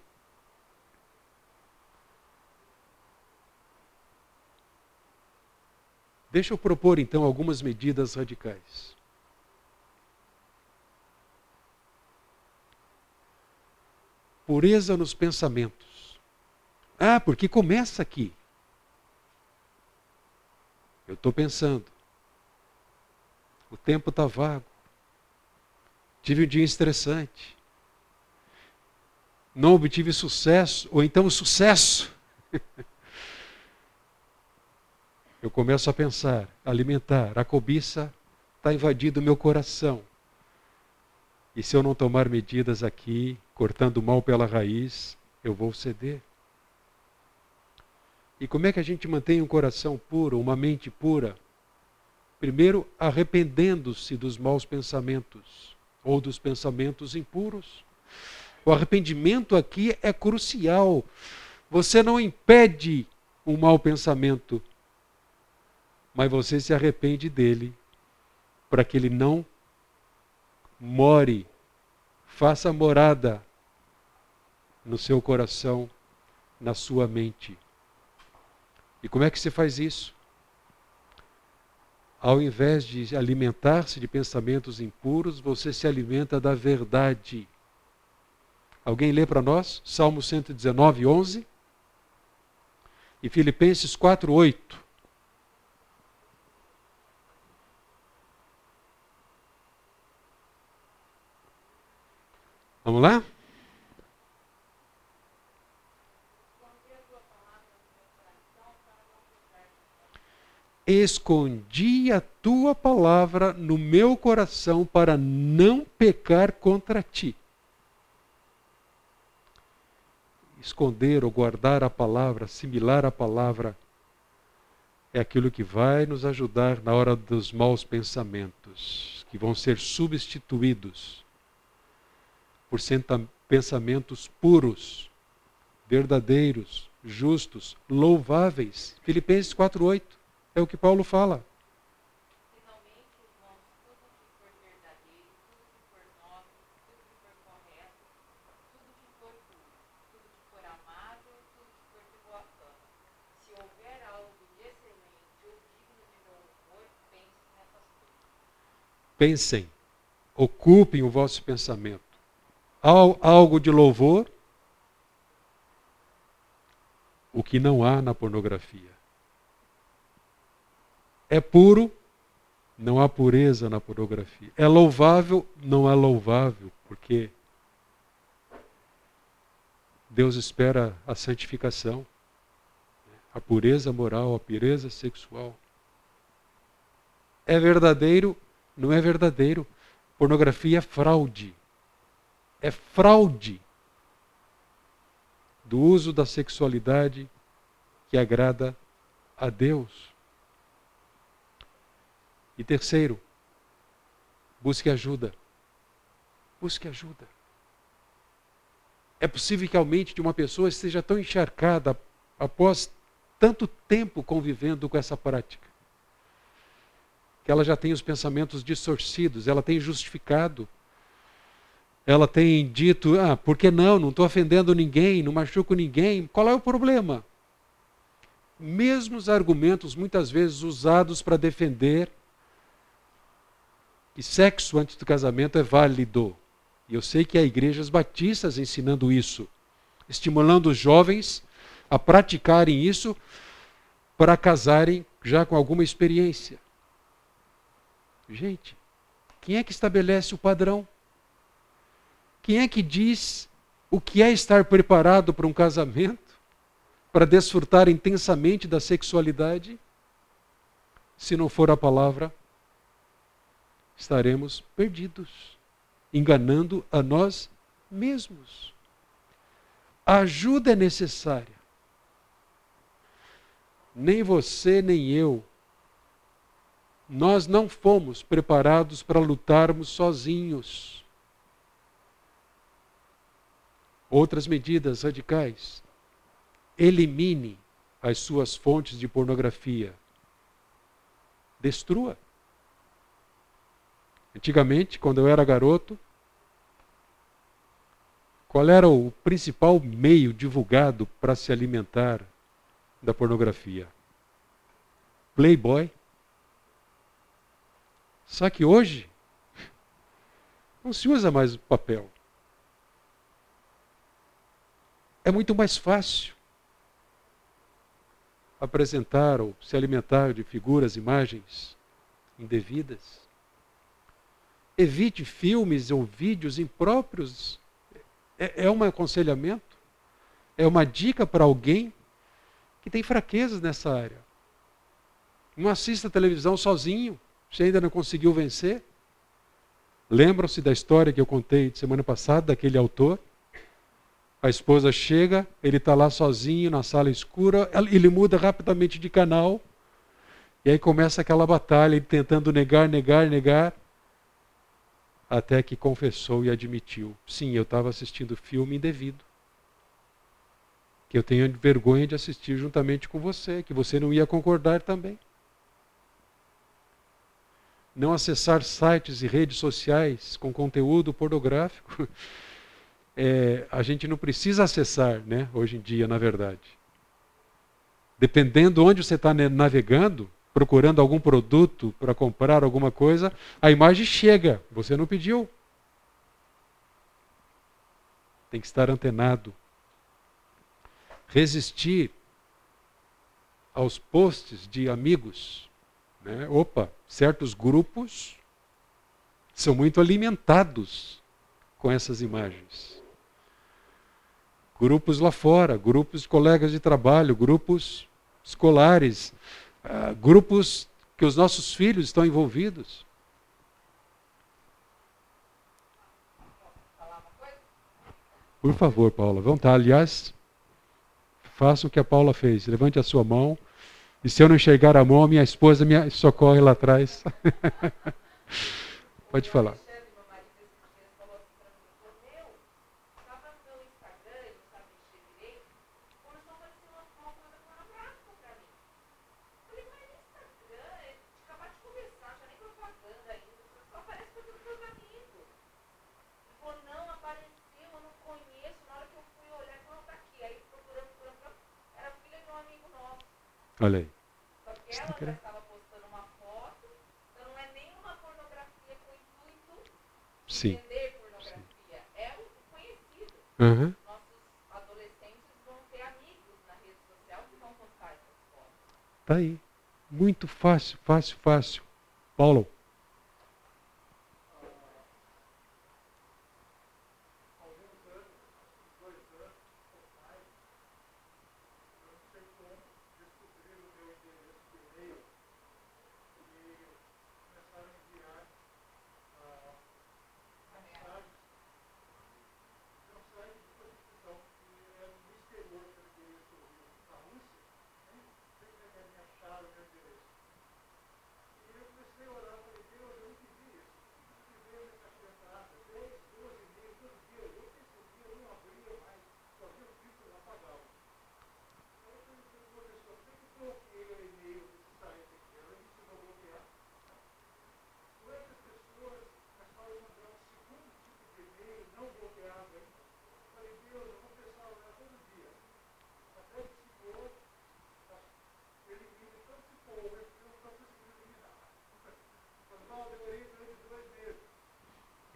Deixa eu propor então algumas medidas radicais. Pureza nos pensamentos. Ah, porque começa aqui. Eu estou pensando. O tempo está vago. Tive um dia estressante. Não obtive sucesso, ou então sucesso. Eu começo a pensar, alimentar, a cobiça está invadindo o meu coração. E se eu não tomar medidas aqui, cortando o mal pela raiz, eu vou ceder. E como é que a gente mantém um coração puro, uma mente pura? Primeiro, arrependendo-se dos maus pensamentos ou dos pensamentos impuros. O arrependimento aqui é crucial. Você não impede um mau pensamento, mas você se arrepende dele para que ele não more, faça morada no seu coração, na sua mente. E como é que se faz isso? Ao invés de alimentar-se de pensamentos impuros, você se alimenta da verdade. Alguém lê para nós? Salmo 119, 11. E Filipenses 4, 8. Vamos lá? escondi a tua palavra no meu coração para não pecar contra ti. Esconder ou guardar a palavra, assimilar a palavra, é aquilo que vai nos ajudar na hora dos maus pensamentos, que vão ser substituídos por pensamentos puros, verdadeiros, justos, louváveis. Filipenses 4:8 é o que Paulo fala. Pensem, ocupem o vosso pensamento. Algo de louvor, o que não há na pornografia. É puro, não há pureza na pornografia. É louvável, não é louvável, porque Deus espera a santificação, a pureza moral, a pureza sexual. É verdadeiro, não é verdadeiro. Pornografia é fraude. É fraude do uso da sexualidade que agrada a Deus. E terceiro, busque ajuda. Busque ajuda. É possível que a mente de uma pessoa esteja tão encharcada após tanto tempo convivendo com essa prática que ela já tem os pensamentos distorcidos, ela tem justificado, ela tem dito: ah, por que não? Não estou ofendendo ninguém, não machuco ninguém. Qual é o problema? Mesmos argumentos, muitas vezes usados para defender que sexo antes do casamento é válido. E eu sei que há igrejas batistas ensinando isso, estimulando os jovens a praticarem isso para casarem já com alguma experiência. Gente, quem é que estabelece o padrão? Quem é que diz o que é estar preparado para um casamento? Para desfrutar intensamente da sexualidade? Se não for a palavra, estaremos perdidos, enganando a nós mesmos. A ajuda é necessária. Nem você, nem eu nós não fomos preparados para lutarmos sozinhos. Outras medidas radicais. Elimine as suas fontes de pornografia. Destrua. Antigamente, quando eu era garoto, qual era o principal meio divulgado para se alimentar da pornografia? Playboy. Só que hoje não se usa mais papel. É muito mais fácil apresentar ou se alimentar de figuras, imagens indevidas. Evite filmes ou vídeos impróprios. É, é um aconselhamento, é uma dica para alguém que tem fraquezas nessa área. Não assista televisão sozinho. Você ainda não conseguiu vencer? Lembram-se da história que eu contei semana passada, daquele autor? A esposa chega, ele está lá sozinho na sala escura, ele muda rapidamente de canal, e aí começa aquela batalha, ele tentando negar, negar, negar, até que confessou e admitiu: sim, eu estava assistindo filme indevido. Que eu tenho vergonha de assistir juntamente com você, que você não ia concordar também não acessar sites e redes sociais com conteúdo pornográfico. É, a gente não precisa acessar, né, hoje em dia, na verdade. Dependendo onde você está navegando, procurando algum produto para comprar alguma coisa, a imagem chega, você não pediu. Tem que estar antenado. Resistir aos posts de amigos né? Opa, certos grupos são muito alimentados com essas imagens. Grupos lá fora, grupos de colegas de trabalho, grupos escolares, uh, grupos que os nossos filhos estão envolvidos. Por favor, Paula, vamos estar. Aliás, faça o que a Paula fez. Levante a sua mão e se eu não enxergar a mão, minha esposa me socorre lá atrás. Pode falar. Olha aí. Só que ela já estava postando uma foto, então não é nenhuma pornografia com intuito de Sim. vender pornografia. É o conhecido. Uhum. Nossos adolescentes vão ter amigos na rede social que vão postar essas fotos. Tá aí. Muito fácil, fácil, fácil. Paulo.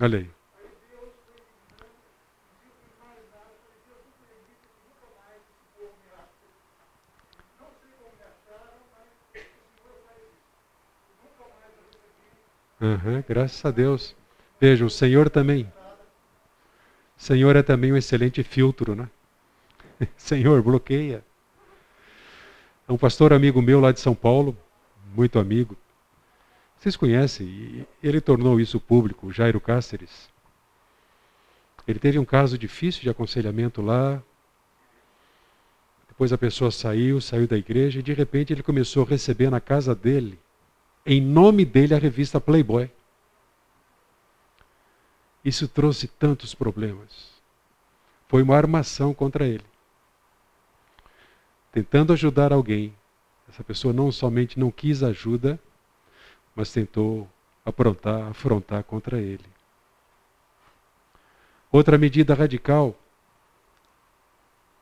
Olha aí. Uhum, graças a Deus. Veja, o Senhor também. Senhor é também um excelente filtro, né? Senhor, bloqueia. Um pastor amigo meu lá de São Paulo, muito amigo, vocês conhecem, ele tornou isso público, Jairo Cáceres. Ele teve um caso difícil de aconselhamento lá. Depois a pessoa saiu, saiu da igreja e de repente ele começou a receber na casa dele, em nome dele, a revista Playboy. Isso trouxe tantos problemas. Foi uma armação contra ele. Tentando ajudar alguém, essa pessoa não somente não quis ajuda, mas tentou aprontar, afrontar contra ele. Outra medida radical: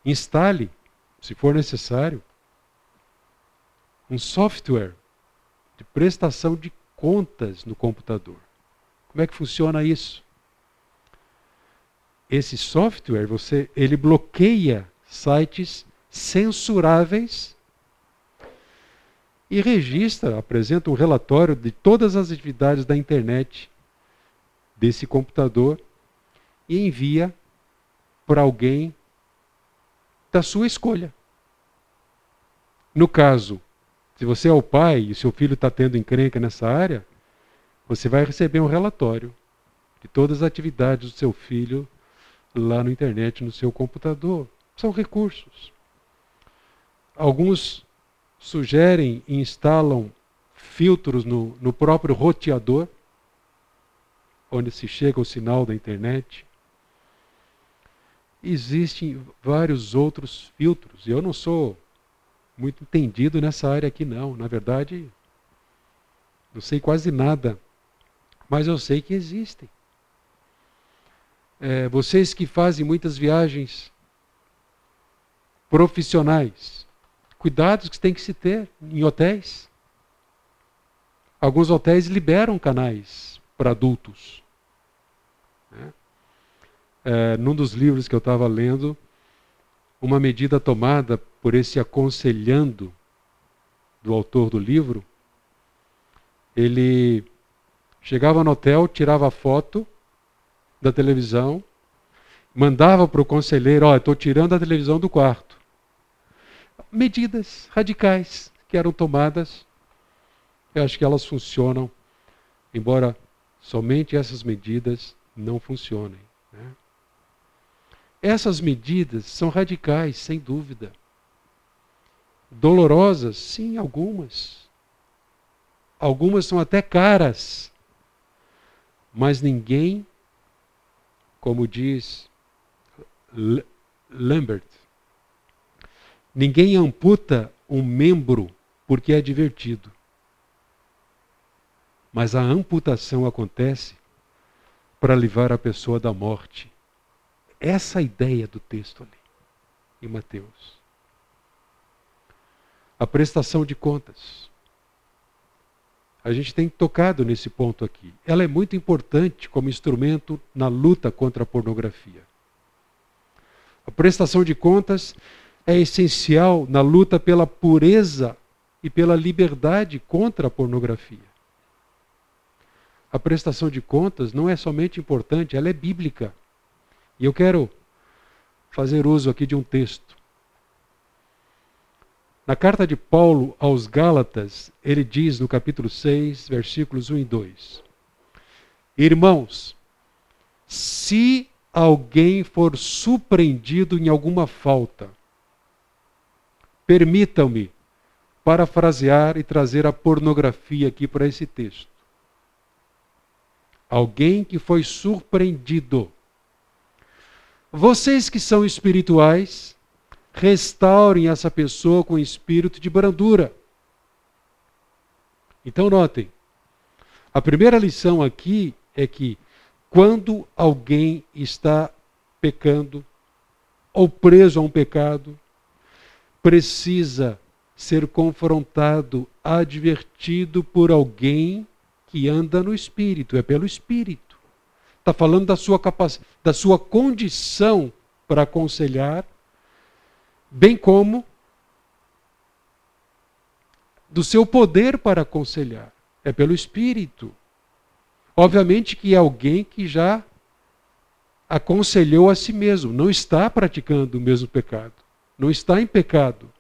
instale, se for necessário, um software de prestação de contas no computador. Como é que funciona isso? Esse software, você, ele bloqueia sites censuráveis e registra, apresenta um relatório de todas as atividades da internet desse computador e envia para alguém da sua escolha. No caso, se você é o pai e seu filho está tendo encrenca nessa área, você vai receber um relatório de todas as atividades do seu filho lá na internet, no seu computador. São recursos. Alguns sugerem e instalam filtros no, no próprio roteador, onde se chega o sinal da internet. Existem vários outros filtros. Eu não sou muito entendido nessa área aqui, não. Na verdade, não sei quase nada. Mas eu sei que existem. É, vocês que fazem muitas viagens profissionais, cuidados que tem que se ter em hotéis. Alguns hotéis liberam canais para adultos. Né? É, num dos livros que eu estava lendo, uma medida tomada por esse aconselhando do autor do livro, ele chegava no hotel, tirava foto da televisão, mandava para o conselheiro, ó, oh, estou tirando a televisão do quarto medidas radicais que eram tomadas. Eu acho que elas funcionam, embora somente essas medidas não funcionem. Né? Essas medidas são radicais, sem dúvida. Dolorosas, sim, algumas. Algumas são até caras. Mas ninguém, como diz Lambert, Ninguém amputa um membro porque é divertido. Mas a amputação acontece para livrar a pessoa da morte. Essa é a ideia do texto ali, em Mateus. a prestação de contas. A gente tem tocado nesse ponto aqui. Ela é muito importante como instrumento na luta contra a pornografia. A prestação de contas é essencial na luta pela pureza e pela liberdade contra a pornografia. A prestação de contas não é somente importante, ela é bíblica. E eu quero fazer uso aqui de um texto. Na carta de Paulo aos Gálatas, ele diz no capítulo 6, versículos 1 e 2: Irmãos, se alguém for surpreendido em alguma falta, permitam-me parafrasear e trazer a pornografia aqui para esse texto. Alguém que foi surpreendido vocês que são espirituais, restaurem essa pessoa com espírito de brandura. Então, notem, a primeira lição aqui é que quando alguém está pecando ou preso a um pecado, precisa ser confrontado, advertido por alguém que anda no espírito, é pelo espírito. Está falando da sua capacidade, da sua condição para aconselhar, bem como do seu poder para aconselhar. É pelo Espírito. Obviamente que é alguém que já aconselhou a si mesmo, não está praticando o mesmo pecado, não está em pecado.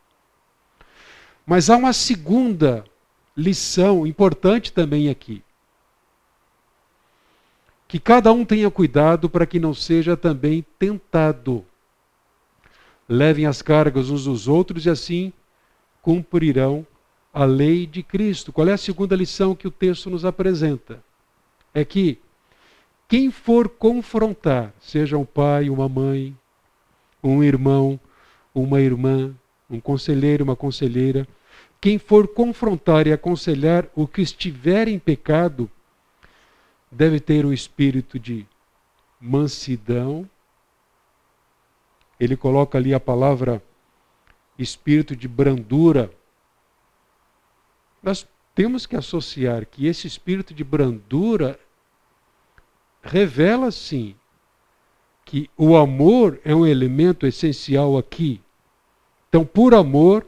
Mas há uma segunda lição importante também aqui que cada um tenha cuidado para que não seja também tentado. Levem as cargas uns dos outros e assim cumprirão a lei de Cristo. Qual é a segunda lição que o texto nos apresenta? É que quem for confrontar, seja um pai, uma mãe, um irmão, uma irmã, um conselheiro, uma conselheira, quem for confrontar e aconselhar o que estiver em pecado, deve ter um espírito de mansidão. Ele coloca ali a palavra espírito de brandura. Nós temos que associar que esse espírito de brandura revela sim que o amor é um elemento essencial aqui. Então, por amor,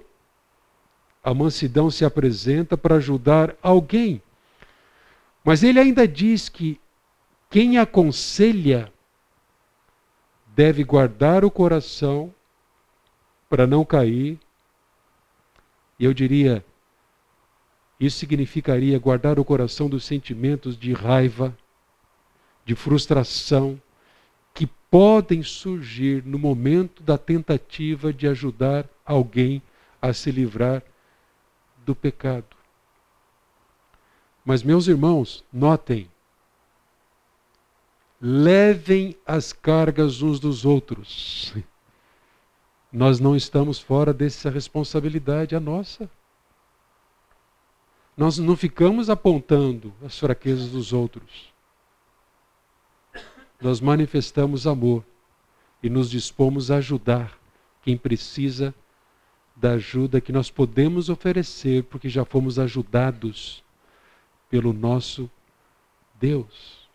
a mansidão se apresenta para ajudar alguém mas ele ainda diz que quem aconselha deve guardar o coração para não cair. E eu diria, isso significaria guardar o coração dos sentimentos de raiva, de frustração, podem surgir no momento da tentativa de ajudar alguém a se livrar do pecado. Mas, meus irmãos, notem, levem as cargas uns dos outros. Nós não estamos fora dessa responsabilidade, a nossa. Nós não ficamos apontando as fraquezas dos outros. Nós manifestamos amor e nos dispomos a ajudar quem precisa da ajuda que nós podemos oferecer, porque já fomos ajudados pelo nosso Deus.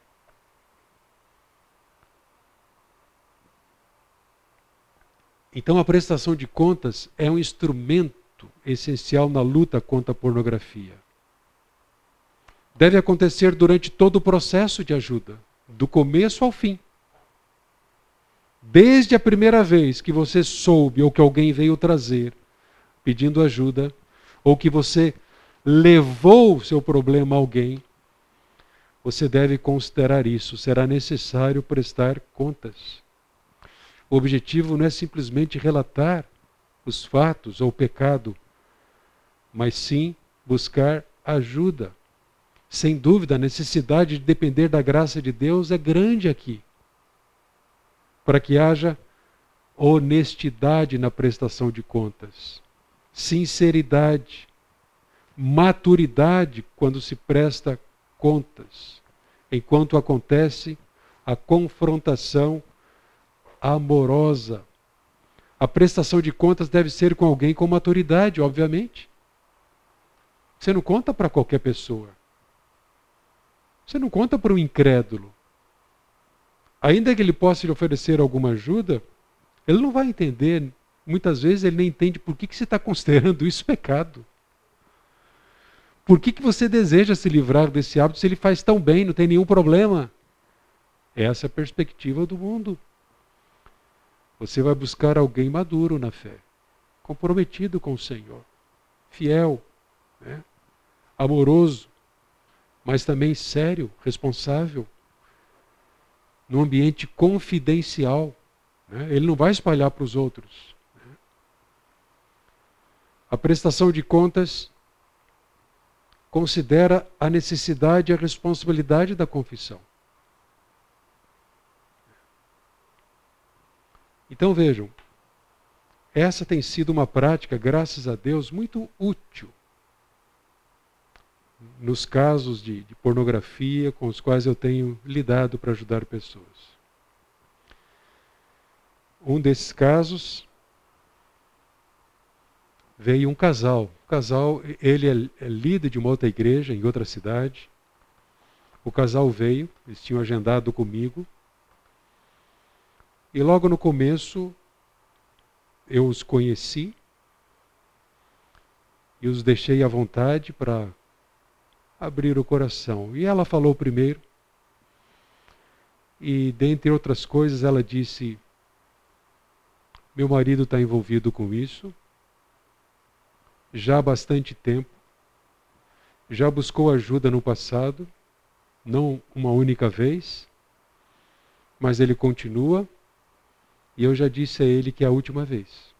Então, a prestação de contas é um instrumento essencial na luta contra a pornografia. Deve acontecer durante todo o processo de ajuda, do começo ao fim. Desde a primeira vez que você soube ou que alguém veio trazer pedindo ajuda, ou que você levou o seu problema a alguém, você deve considerar isso. Será necessário prestar contas. O objetivo não é simplesmente relatar os fatos ou o pecado, mas sim buscar ajuda. Sem dúvida, a necessidade de depender da graça de Deus é grande aqui, para que haja honestidade na prestação de contas, sinceridade, maturidade quando se presta contas, enquanto acontece a confrontação amorosa. A prestação de contas deve ser com alguém com maturidade, obviamente. Você não conta para qualquer pessoa. Você não conta para um incrédulo. Ainda que ele possa lhe oferecer alguma ajuda, ele não vai entender. Muitas vezes ele nem entende por que, que você está considerando isso pecado. Por que, que você deseja se livrar desse hábito se ele faz tão bem, não tem nenhum problema? Essa é a perspectiva do mundo. Você vai buscar alguém maduro na fé, comprometido com o Senhor, fiel, né? amoroso, mas também sério, responsável, num ambiente confidencial. Né? Ele não vai espalhar para os outros. Né? A prestação de contas considera a necessidade e a responsabilidade da confissão. Então vejam, essa tem sido uma prática, graças a Deus, muito útil nos casos de, de pornografia com os quais eu tenho lidado para ajudar pessoas. Um desses casos veio um casal. O casal, ele é, é líder de uma outra igreja em outra cidade. O casal veio, eles tinham agendado comigo e logo no começo eu os conheci e os deixei à vontade para abrir o coração. E ela falou primeiro. E dentre outras coisas, ela disse: Meu marido está envolvido com isso já há bastante tempo. Já buscou ajuda no passado, não uma única vez, mas ele continua e eu já disse a ele que é a última vez.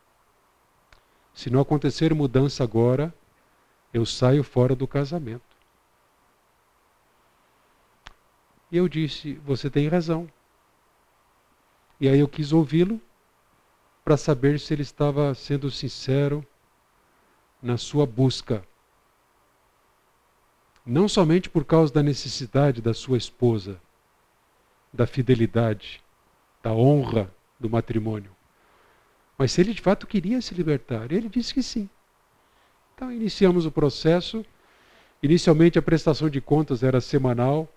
Se não acontecer mudança agora, eu saio fora do casamento. E eu disse: Você tem razão. E aí eu quis ouvi-lo para saber se ele estava sendo sincero na sua busca. Não somente por causa da necessidade da sua esposa, da fidelidade, da honra do matrimônio. Mas se ele de fato queria se libertar, ele disse que sim. Então iniciamos o processo. Inicialmente a prestação de contas era semanal,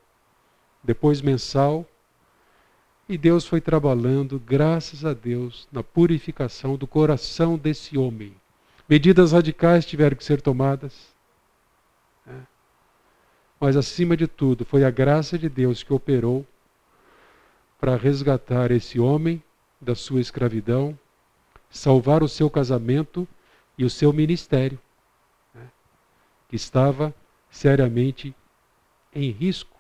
depois mensal. E Deus foi trabalhando, graças a Deus, na purificação do coração desse homem. Medidas radicais tiveram que ser tomadas. Né? Mas, acima de tudo, foi a graça de Deus que operou para resgatar esse homem da sua escravidão, salvar o seu casamento e o seu ministério, né, que estava seriamente em risco.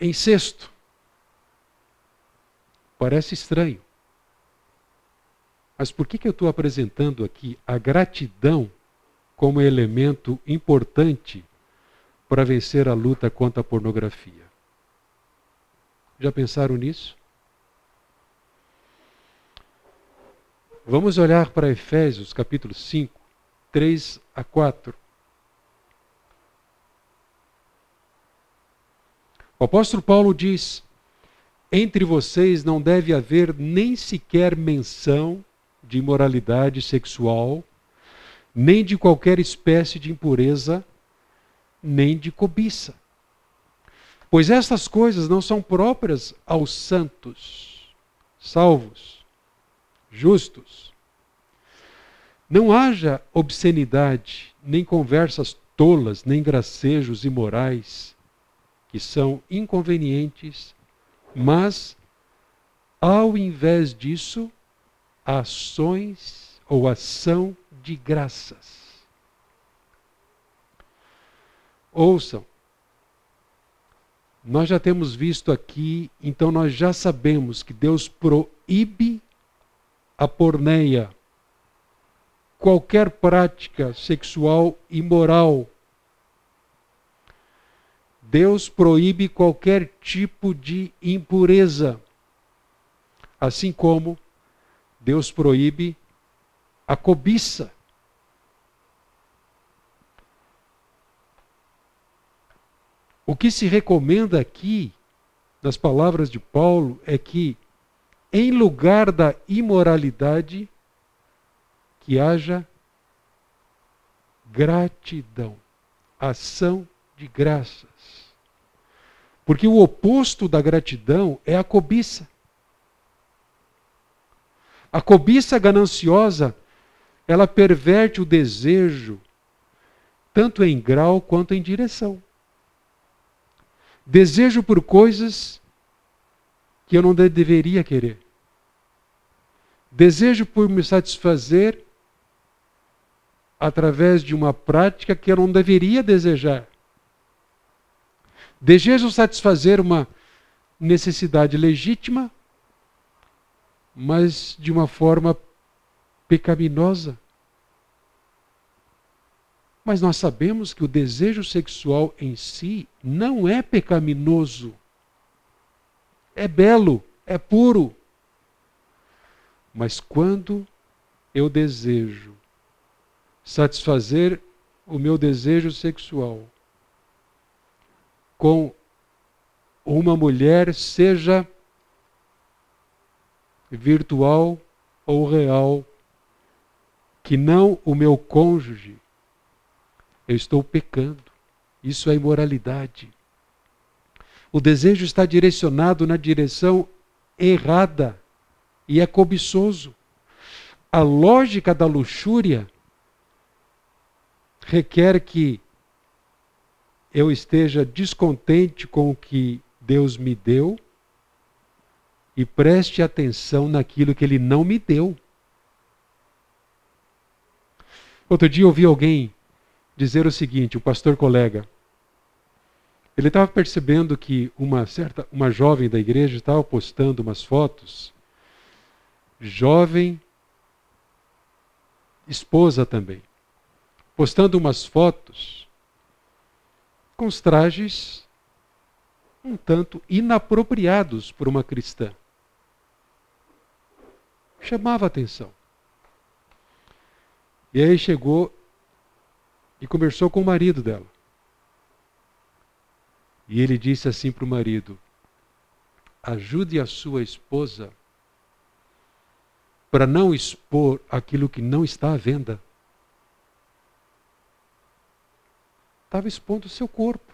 Em sexto, parece estranho, mas por que, que eu estou apresentando aqui a gratidão como elemento importante para vencer a luta contra a pornografia? Já pensaram nisso? Vamos olhar para Efésios capítulo 5, 3 a 4. O apóstolo Paulo diz: Entre vocês não deve haver nem sequer menção de imoralidade sexual, nem de qualquer espécie de impureza, nem de cobiça Pois estas coisas não são próprias aos santos, salvos, justos. Não haja obscenidade, nem conversas tolas, nem gracejos imorais, que são inconvenientes, mas, ao invés disso, ações ou ação de graças. Ouçam, nós já temos visto aqui, então nós já sabemos que Deus proíbe a porneia, qualquer prática sexual imoral. Deus proíbe qualquer tipo de impureza, assim como Deus proíbe a cobiça. O que se recomenda aqui, nas palavras de Paulo, é que em lugar da imoralidade, que haja gratidão, ação de graças. Porque o oposto da gratidão é a cobiça. A cobiça gananciosa, ela perverte o desejo, tanto em grau quanto em direção. Desejo por coisas que eu não deveria querer. Desejo por me satisfazer através de uma prática que eu não deveria desejar. Desejo satisfazer uma necessidade legítima, mas de uma forma pecaminosa. Mas nós sabemos que o desejo sexual em si não é pecaminoso. É belo, é puro. Mas quando eu desejo satisfazer o meu desejo sexual com uma mulher, seja virtual ou real, que não o meu cônjuge, eu estou pecando. Isso é imoralidade. O desejo está direcionado na direção errada e é cobiçoso. A lógica da luxúria requer que eu esteja descontente com o que Deus me deu e preste atenção naquilo que Ele não me deu. Outro dia eu ouvi alguém dizer o seguinte, o pastor colega. Ele estava percebendo que uma certa, uma jovem da igreja estava postando umas fotos, jovem, esposa também, postando umas fotos com os trajes um tanto inapropriados por uma cristã. Chamava atenção. E aí chegou e conversou com o marido dela. E ele disse assim para o marido: ajude a sua esposa para não expor aquilo que não está à venda. Estava expondo o seu corpo.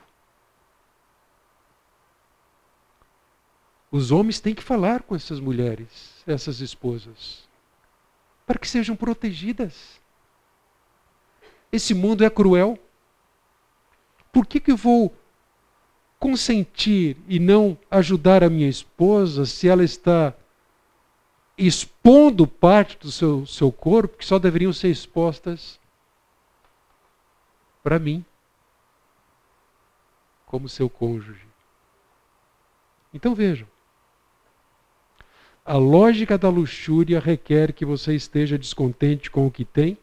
Os homens têm que falar com essas mulheres, essas esposas, para que sejam protegidas. Esse mundo é cruel. Por que, que eu vou consentir e não ajudar a minha esposa se ela está expondo parte do seu, seu corpo que só deveriam ser expostas para mim, como seu cônjuge? Então vejam. A lógica da luxúria requer que você esteja descontente com o que tem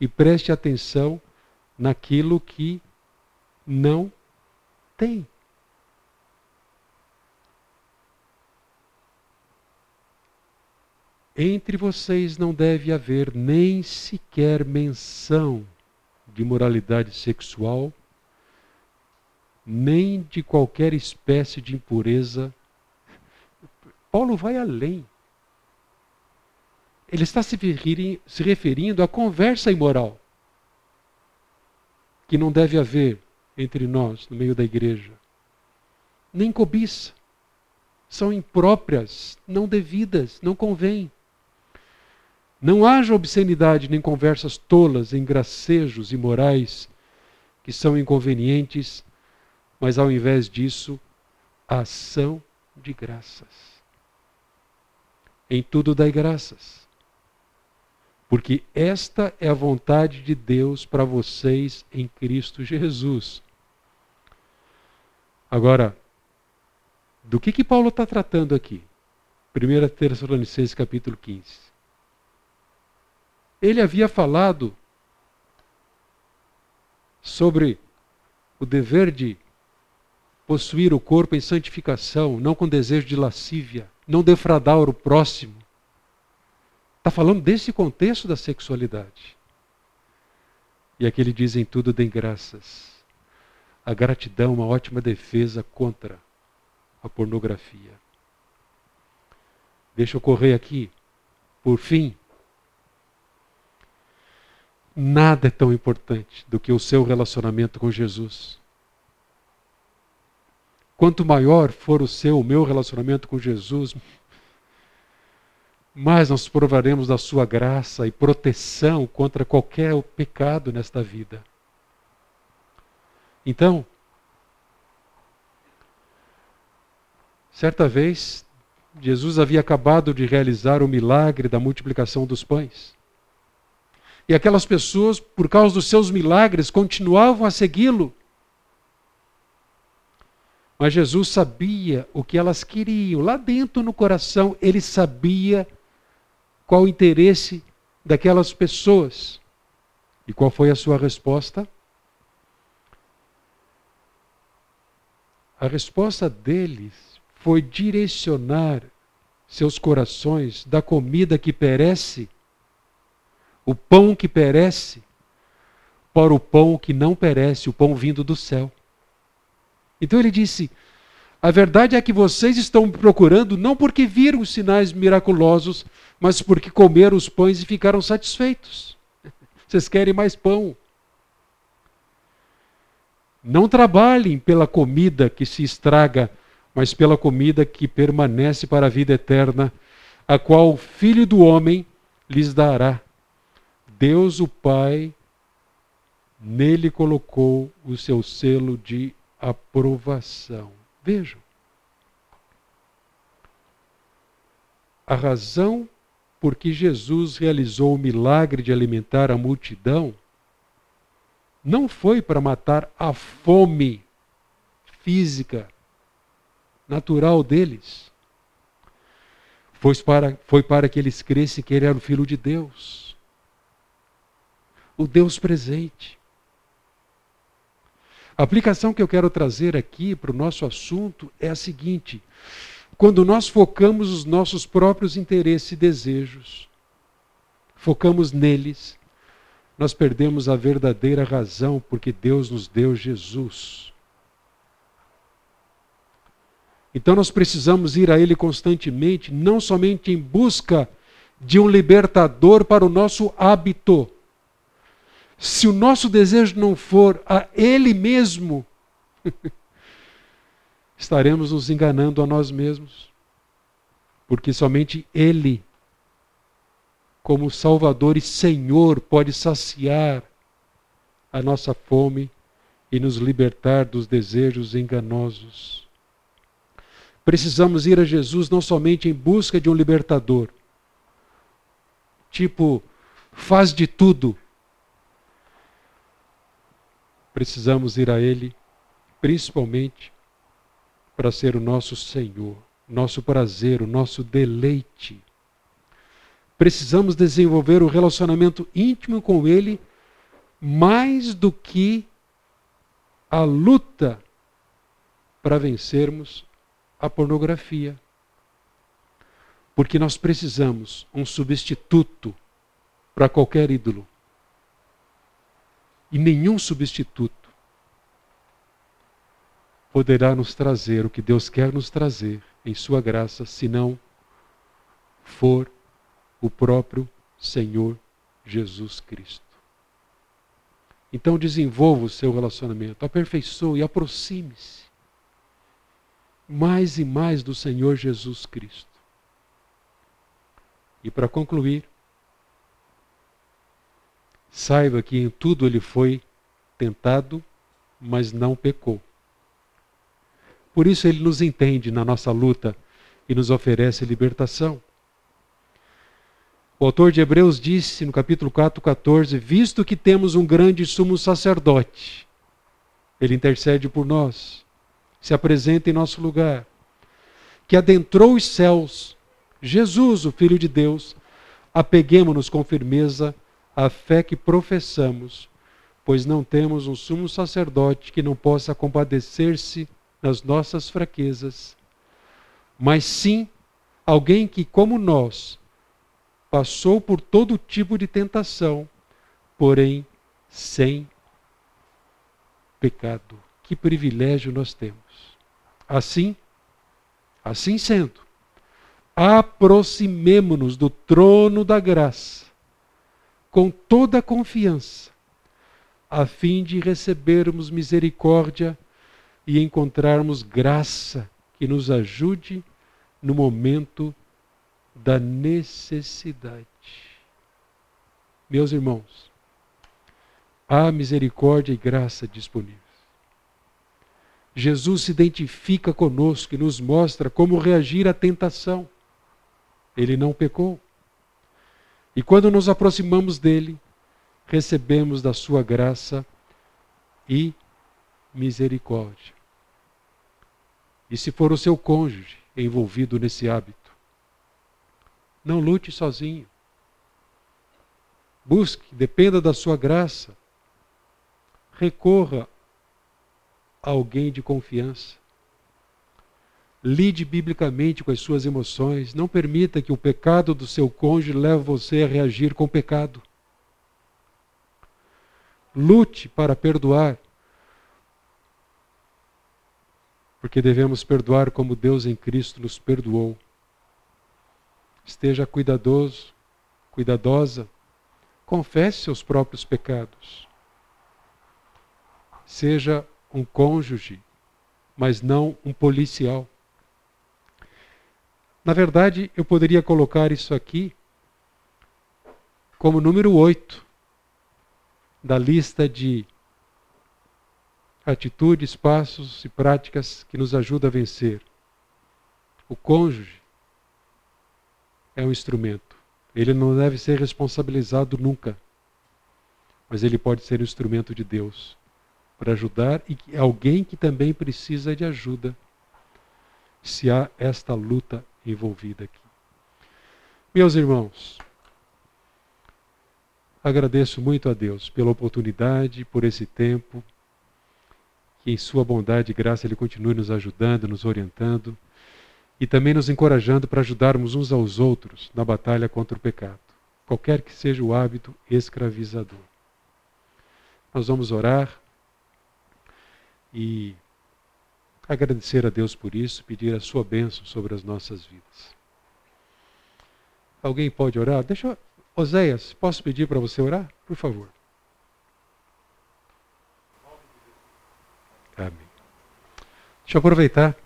e preste atenção naquilo que não tem. Entre vocês não deve haver nem sequer menção de moralidade sexual, nem de qualquer espécie de impureza. Paulo vai além ele está se referindo à conversa imoral que não deve haver entre nós, no meio da igreja. Nem cobiça. São impróprias, não devidas, não convém. Não haja obscenidade nem conversas tolas em gracejos imorais que são inconvenientes, mas ao invés disso, ação de graças. Em tudo dai graças porque esta é a vontade de Deus para vocês em Cristo Jesus. Agora, do que que Paulo está tratando aqui? 1 Tessalonicenses capítulo 15. Ele havia falado sobre o dever de possuir o corpo em santificação, não com desejo de lascívia, não defraudar o próximo, Está falando desse contexto da sexualidade. E aqui ele diz: em tudo deem graças. A gratidão é uma ótima defesa contra a pornografia. Deixa eu correr aqui. Por fim, nada é tão importante do que o seu relacionamento com Jesus. Quanto maior for o seu, o meu relacionamento com Jesus, mais nós provaremos da sua graça e proteção contra qualquer pecado nesta vida. Então, certa vez, Jesus havia acabado de realizar o milagre da multiplicação dos pães. E aquelas pessoas, por causa dos seus milagres, continuavam a segui-lo. Mas Jesus sabia o que elas queriam. Lá dentro no coração, ele sabia qual o interesse daquelas pessoas. E qual foi a sua resposta? A resposta deles foi direcionar seus corações da comida que perece, o pão que perece, para o pão que não perece, o pão vindo do céu. Então ele disse: a verdade é que vocês estão procurando não porque viram os sinais miraculosos, mas porque comeram os pães e ficaram satisfeitos. Vocês querem mais pão. Não trabalhem pela comida que se estraga, mas pela comida que permanece para a vida eterna, a qual o Filho do Homem lhes dará. Deus, o Pai, nele colocou o seu selo de aprovação. Vejam. A razão por que Jesus realizou o milagre de alimentar a multidão não foi para matar a fome física, natural deles. Foi para, foi para que eles crescem que ele era o Filho de Deus. O Deus presente. A aplicação que eu quero trazer aqui para o nosso assunto é a seguinte: quando nós focamos os nossos próprios interesses e desejos, focamos neles, nós perdemos a verdadeira razão porque Deus nos deu Jesus. Então nós precisamos ir a Ele constantemente, não somente em busca de um libertador para o nosso hábito, se o nosso desejo não for a Ele mesmo, estaremos nos enganando a nós mesmos. Porque somente Ele, como Salvador e Senhor, pode saciar a nossa fome e nos libertar dos desejos enganosos. Precisamos ir a Jesus não somente em busca de um libertador, tipo, faz de tudo precisamos ir a Ele, principalmente para ser o nosso Senhor, nosso prazer, o nosso deleite. Precisamos desenvolver o relacionamento íntimo com Ele mais do que a luta para vencermos a pornografia. Porque nós precisamos um substituto para qualquer ídolo e nenhum substituto poderá nos trazer o que Deus quer nos trazer em Sua graça, se não for o próprio Senhor Jesus Cristo. Então desenvolva o seu relacionamento, aperfeiçoe, aproxime-se mais e mais do Senhor Jesus Cristo. E para concluir, Saiba que em tudo ele foi tentado, mas não pecou. Por isso ele nos entende na nossa luta e nos oferece libertação. O autor de Hebreus disse no capítulo 4, 14: Visto que temos um grande sumo sacerdote, ele intercede por nós, se apresenta em nosso lugar, que adentrou os céus, Jesus, o Filho de Deus, apeguemos-nos com firmeza a fé que professamos, pois não temos um sumo sacerdote que não possa compadecer-se nas nossas fraquezas, mas sim alguém que, como nós, passou por todo tipo de tentação, porém sem pecado. Que privilégio nós temos. Assim, assim sendo, aproximemo-nos do trono da graça com toda a confiança, a fim de recebermos misericórdia e encontrarmos graça que nos ajude no momento da necessidade. Meus irmãos, há misericórdia e graça disponíveis. Jesus se identifica conosco e nos mostra como reagir à tentação. Ele não pecou. E quando nos aproximamos dele, recebemos da sua graça e misericórdia. E se for o seu cônjuge envolvido nesse hábito, não lute sozinho. Busque, dependa da sua graça. Recorra a alguém de confiança. Lide biblicamente com as suas emoções. Não permita que o pecado do seu cônjuge leve você a reagir com pecado. Lute para perdoar. Porque devemos perdoar como Deus em Cristo nos perdoou. Esteja cuidadoso, cuidadosa. Confesse seus próprios pecados. Seja um cônjuge, mas não um policial. Na verdade, eu poderia colocar isso aqui como número 8 da lista de atitudes, passos e práticas que nos ajudam a vencer. O cônjuge é um instrumento. Ele não deve ser responsabilizado nunca. Mas ele pode ser um instrumento de Deus para ajudar e alguém que também precisa de ajuda se há esta luta envolvida aqui. Meus irmãos, agradeço muito a Deus pela oportunidade, por esse tempo, que em Sua bondade e graça Ele continue nos ajudando, nos orientando e também nos encorajando para ajudarmos uns aos outros na batalha contra o pecado, qualquer que seja o hábito escravizador. Nós vamos orar e agradecer a Deus por isso, pedir a sua bênção sobre as nossas vidas. Alguém pode orar? Deixa. Oséias, posso pedir para você orar? Por favor. Amém. Deixa eu aproveitar.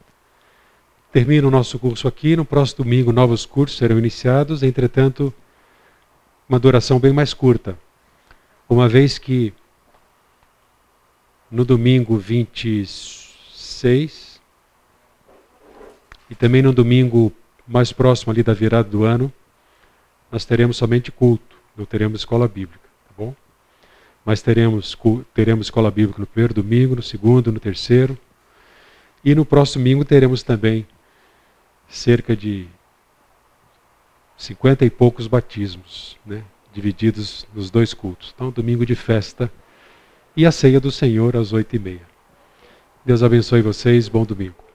Termina o nosso curso aqui. No próximo domingo, novos cursos serão iniciados. Entretanto, uma duração bem mais curta. Uma vez que no domingo 26 6. E também no domingo mais próximo ali da virada do ano, nós teremos somente culto, não teremos escola bíblica, tá bom? Mas teremos, teremos escola bíblica no primeiro domingo, no segundo, no terceiro. E no próximo domingo teremos também cerca de cinquenta e poucos batismos, né? divididos nos dois cultos. Então, domingo de festa e a ceia do Senhor às oito e meia. Deus abençoe vocês. Bom domingo.